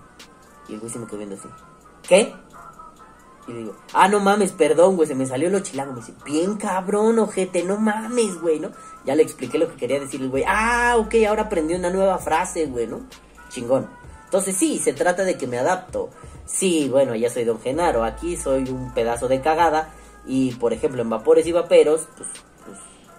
Y el güey se me quedó viendo así. ¿Qué? Y digo, ah, no mames, perdón, güey, se me salió lo chilango. Me dice, bien cabrón, ojete, no mames, güey, ¿no? Ya le expliqué lo que quería decir el güey. Ah, ok, ahora aprendí una nueva frase, güey, ¿no? Chingón. Entonces sí, se trata de que me adapto. Sí, bueno, ya soy don Genaro, aquí soy un pedazo de cagada. Y por ejemplo, en vapores y vaperos, pues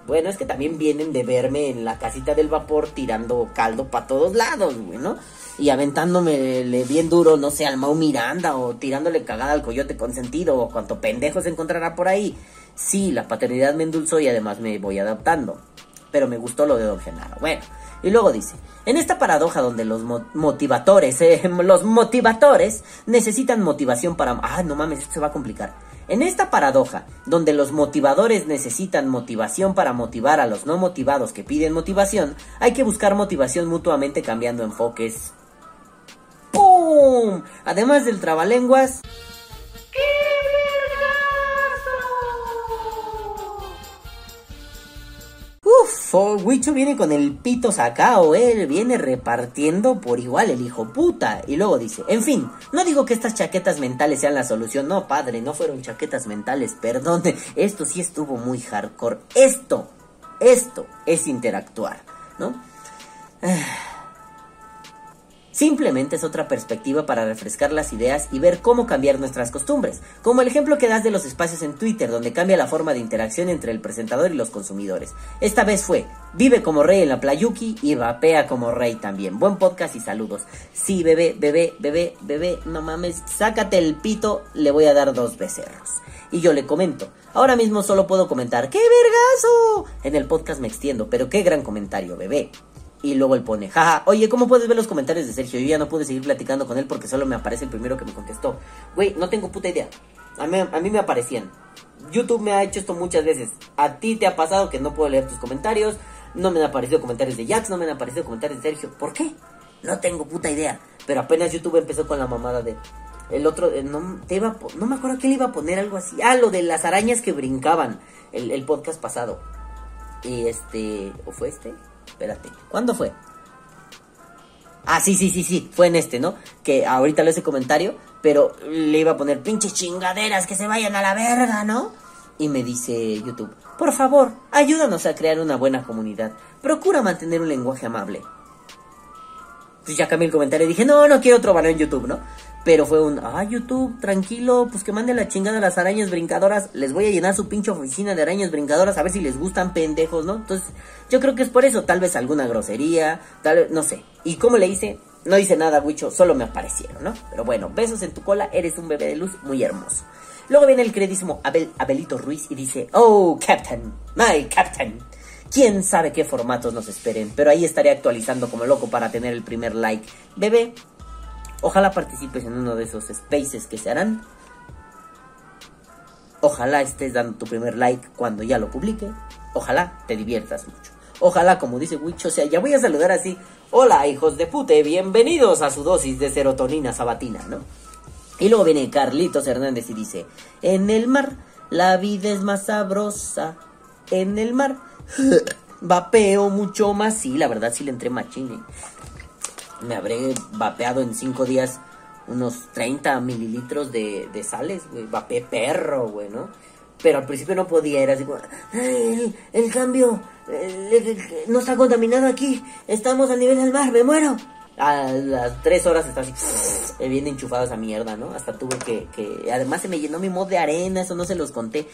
bueno, es que también vienen de verme en la casita del vapor tirando caldo para todos lados, güey, ¿no? y aventándome bien duro, no sé, al Mau Miranda o tirándole cagada al coyote consentido o cuanto pendejo se encontrará por ahí. Sí, la paternidad me endulzó y además me voy adaptando. Pero me gustó lo de Don Genaro. Bueno, y luego dice, en esta paradoja donde los motivadores, eh, los motivadores necesitan motivación para... Ah, no mames, esto se va a complicar. En esta paradoja, donde los motivadores necesitan motivación para motivar a los no motivados que piden motivación, hay que buscar motivación mutuamente cambiando enfoques ¡Pum! Además del trabalenguas. Wicho viene con el pito sacado, él viene repartiendo por igual el hijo puta. Y luego dice, en fin, no digo que estas chaquetas mentales sean la solución, no padre, no fueron chaquetas mentales, perdón, esto sí estuvo muy hardcore. Esto, esto es interactuar, ¿no? Simplemente es otra perspectiva para refrescar las ideas y ver cómo cambiar nuestras costumbres, como el ejemplo que das de los espacios en Twitter donde cambia la forma de interacción entre el presentador y los consumidores. Esta vez fue, vive como rey en la Playuki y vapea como rey también. Buen podcast y saludos. Sí, bebé, bebé, bebé, bebé, no mames, sácate el pito, le voy a dar dos becerros. Y yo le comento, ahora mismo solo puedo comentar, ¡qué vergazo! En el podcast me extiendo, pero qué gran comentario, bebé. Y luego él pone, jaja, oye, ¿cómo puedes ver los comentarios de Sergio? Yo ya no pude seguir platicando con él porque solo me aparece el primero que me contestó. Güey, no tengo puta idea. A mí, a mí me aparecían. YouTube me ha hecho esto muchas veces. A ti te ha pasado que no puedo leer tus comentarios. No me han aparecido comentarios de Jax, no me han aparecido comentarios de Sergio. ¿Por qué? No tengo puta idea. Pero apenas YouTube empezó con la mamada de... El otro, eh, no, te iba no me acuerdo quién le iba a poner algo así. Ah, lo de las arañas que brincaban. El, el podcast pasado. Y este... ¿O fue este? Espérate. ¿Cuándo fue? Ah, sí, sí, sí, sí. Fue en este, ¿no? Que ahorita leo ese comentario. Pero le iba a poner pinches chingaderas que se vayan a la verga, ¿no? Y me dice YouTube, por favor, ayúdanos a crear una buena comunidad. Procura mantener un lenguaje amable. Pues ya cambié el comentario y dije, no, no quiero otro banner en YouTube, ¿no? Pero fue un, ah, YouTube, tranquilo, pues que mande la chingada a las arañas brincadoras. Les voy a llenar su pinche oficina de arañas brincadoras a ver si les gustan pendejos, ¿no? Entonces, yo creo que es por eso, tal vez alguna grosería, tal vez, no sé. ¿Y cómo le hice? No hice nada, Wicho, solo me aparecieron, ¿no? Pero bueno, besos en tu cola, eres un bebé de luz muy hermoso. Luego viene el queridísimo Abel, Abelito Ruiz y dice, oh, Captain, my Captain. Quién sabe qué formatos nos esperen, pero ahí estaré actualizando como loco para tener el primer like. Bebé, ojalá participes en uno de esos spaces que se harán. Ojalá estés dando tu primer like cuando ya lo publique. Ojalá te diviertas mucho. Ojalá, como dice Witch, o sea, ya voy a saludar así. Hola, hijos de pute, bienvenidos a su dosis de serotonina sabatina, ¿no? Y luego viene Carlitos Hernández y dice, en el mar la vida es más sabrosa. En el mar vapeo mucho más. Sí, la verdad sí le entré machine. Me habré vapeado en cinco días unos 30 mililitros de, de sales, güey. Perro, güey, ¿no? Pero al principio no podía, era así como, "Ay, el, el cambio el- el- no está contaminado aquí, estamos a nivel del mar, me muero. A las tres horas está así, eh, bien enchufada esa mierda, ¿no? Hasta tuve que, además se me llenó mi mod de arena, eso no se los conté.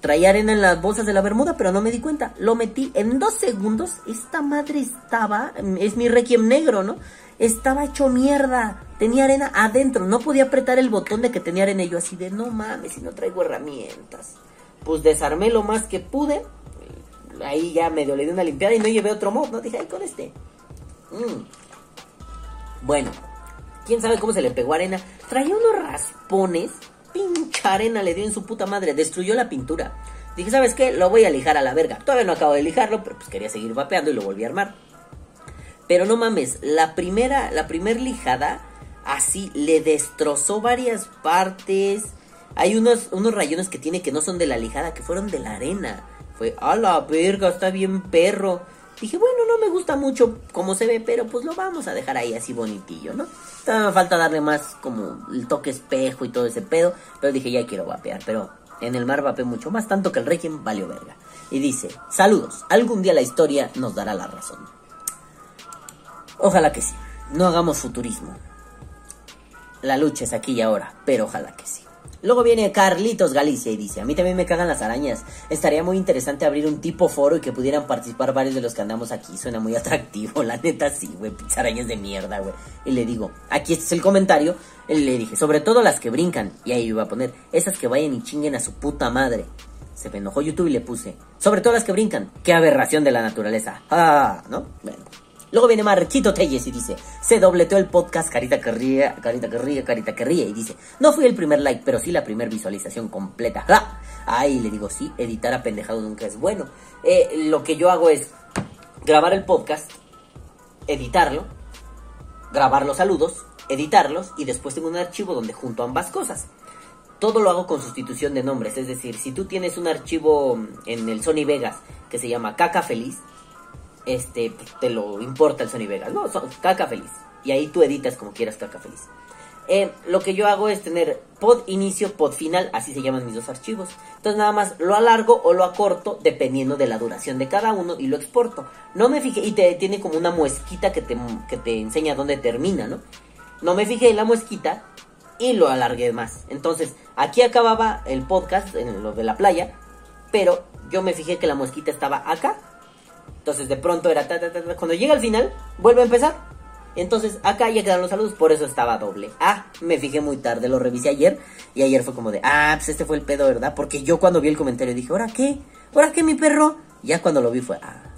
Traía arena en las bolsas de la bermuda, pero no me di cuenta. Lo metí en dos segundos, esta madre estaba, es mi requiem negro, ¿no? Estaba hecho mierda, tenía arena adentro, no podía apretar el botón de que tenía arena y yo así de, no mames, si no traigo herramientas. Pues desarmé lo más que pude, ahí ya medio le di una limpiada y no llevé otro mod, ¿no? Dije, ay, con este. Mm. Bueno, quién sabe cómo se le pegó arena. Traía unos raspones, pincha arena le dio en su puta madre, destruyó la pintura. Dije, ¿sabes qué? Lo voy a lijar a la verga. Todavía no acabo de lijarlo, pero pues quería seguir vapeando y lo volví a armar. Pero no mames, la primera, la primer lijada, así le destrozó varias partes. Hay unos, unos rayones que tiene que no son de la lijada, que fueron de la arena. Fue, a la verga, está bien perro. Dije, bueno, no me gusta mucho como se ve, pero pues lo vamos a dejar ahí así bonitillo, ¿no? Todavía me falta darle más como el toque espejo y todo ese pedo. Pero dije, ya quiero vapear. Pero en el mar vapeé mucho más, tanto que el Requiem valió verga. Y dice, saludos, algún día la historia nos dará la razón. Ojalá que sí. No hagamos futurismo. La lucha es aquí y ahora, pero ojalá que sí. Luego viene Carlitos Galicia y dice, a mí también me cagan las arañas. Estaría muy interesante abrir un tipo foro y que pudieran participar varios de los que andamos aquí. Suena muy atractivo, la neta sí, güey. Arañas de mierda, güey. Y le digo, aquí este es el comentario. Le dije, sobre todo las que brincan. Y ahí iba a poner, esas que vayan y chinguen a su puta madre. Se me enojó YouTube y le puse, sobre todo las que brincan. Qué aberración de la naturaleza. Ah, ¿no? Bueno. Luego viene Marquito Telles y dice, se dobleteó el podcast Carita que ríe, Carita que ríe, Carita que ríe. Y dice, no fui el primer like, pero sí la primer visualización completa. ¡Ja! Ahí le digo, sí, editar a pendejado nunca es bueno. Eh, lo que yo hago es grabar el podcast, editarlo, grabar los saludos, editarlos y después tengo un archivo donde junto ambas cosas. Todo lo hago con sustitución de nombres, es decir, si tú tienes un archivo en el Sony Vegas que se llama Caca Feliz, este, pues, te lo importa el Sony Vegas, ¿no? Son caca feliz. Y ahí tú editas como quieras caca feliz. Eh, lo que yo hago es tener pod inicio, pod final, así se llaman mis dos archivos. Entonces nada más lo alargo o lo acorto dependiendo de la duración de cada uno y lo exporto. No me fijé, y te, tiene como una muesquita que te, que te enseña dónde termina, ¿no? No me fijé en la muesquita y lo alargué más. Entonces aquí acababa el podcast, en lo de la playa, pero yo me fijé que la muesquita estaba acá. Entonces de pronto era ta, ta, ta. Cuando llega al final, vuelve a empezar. Entonces acá ya quedaron los saludos, por eso estaba doble. Ah, me fijé muy tarde, lo revisé ayer. Y ayer fue como de, ah, pues este fue el pedo, ¿verdad? Porque yo cuando vi el comentario dije, ¿ahora qué? ¿Ahora qué, mi perro? Ya cuando lo vi fue, ah,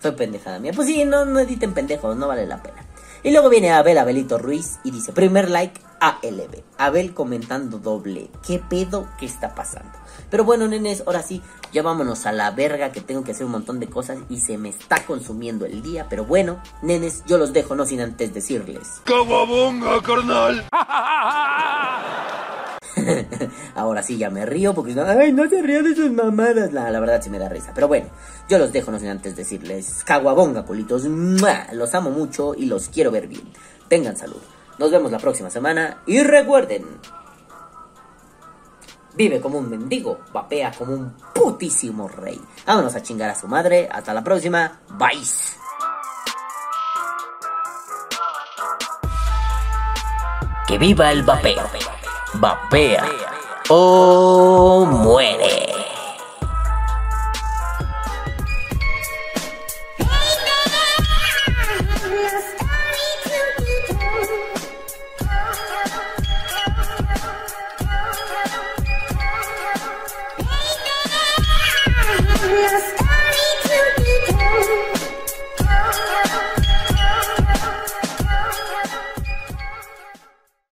fue pendejada mía. Pues sí, no, no editen pendejos, no vale la pena. Y luego viene Abel Abelito Ruiz y dice, primer like ALB. Abel comentando doble. ¿Qué pedo que está pasando? Pero bueno, nenes, ahora sí, ya vámonos a la verga que tengo que hacer un montón de cosas y se me está consumiendo el día. Pero bueno, nenes, yo los dejo no sin antes decirles. ¡Cababonga, carnal! Ahora sí ya me río porque no, ay, no se río de sus mamadas. La, la verdad sí me da risa. Pero bueno, yo los dejo no sin antes decirles caguabonga, culitos. Los amo mucho y los quiero ver bien. Tengan salud. Nos vemos la próxima semana y recuerden. Vive como un mendigo, vapea como un putísimo rey. Vámonos a chingar a su madre. Hasta la próxima. Bye. Que viva el vapeo. Vapea o muere.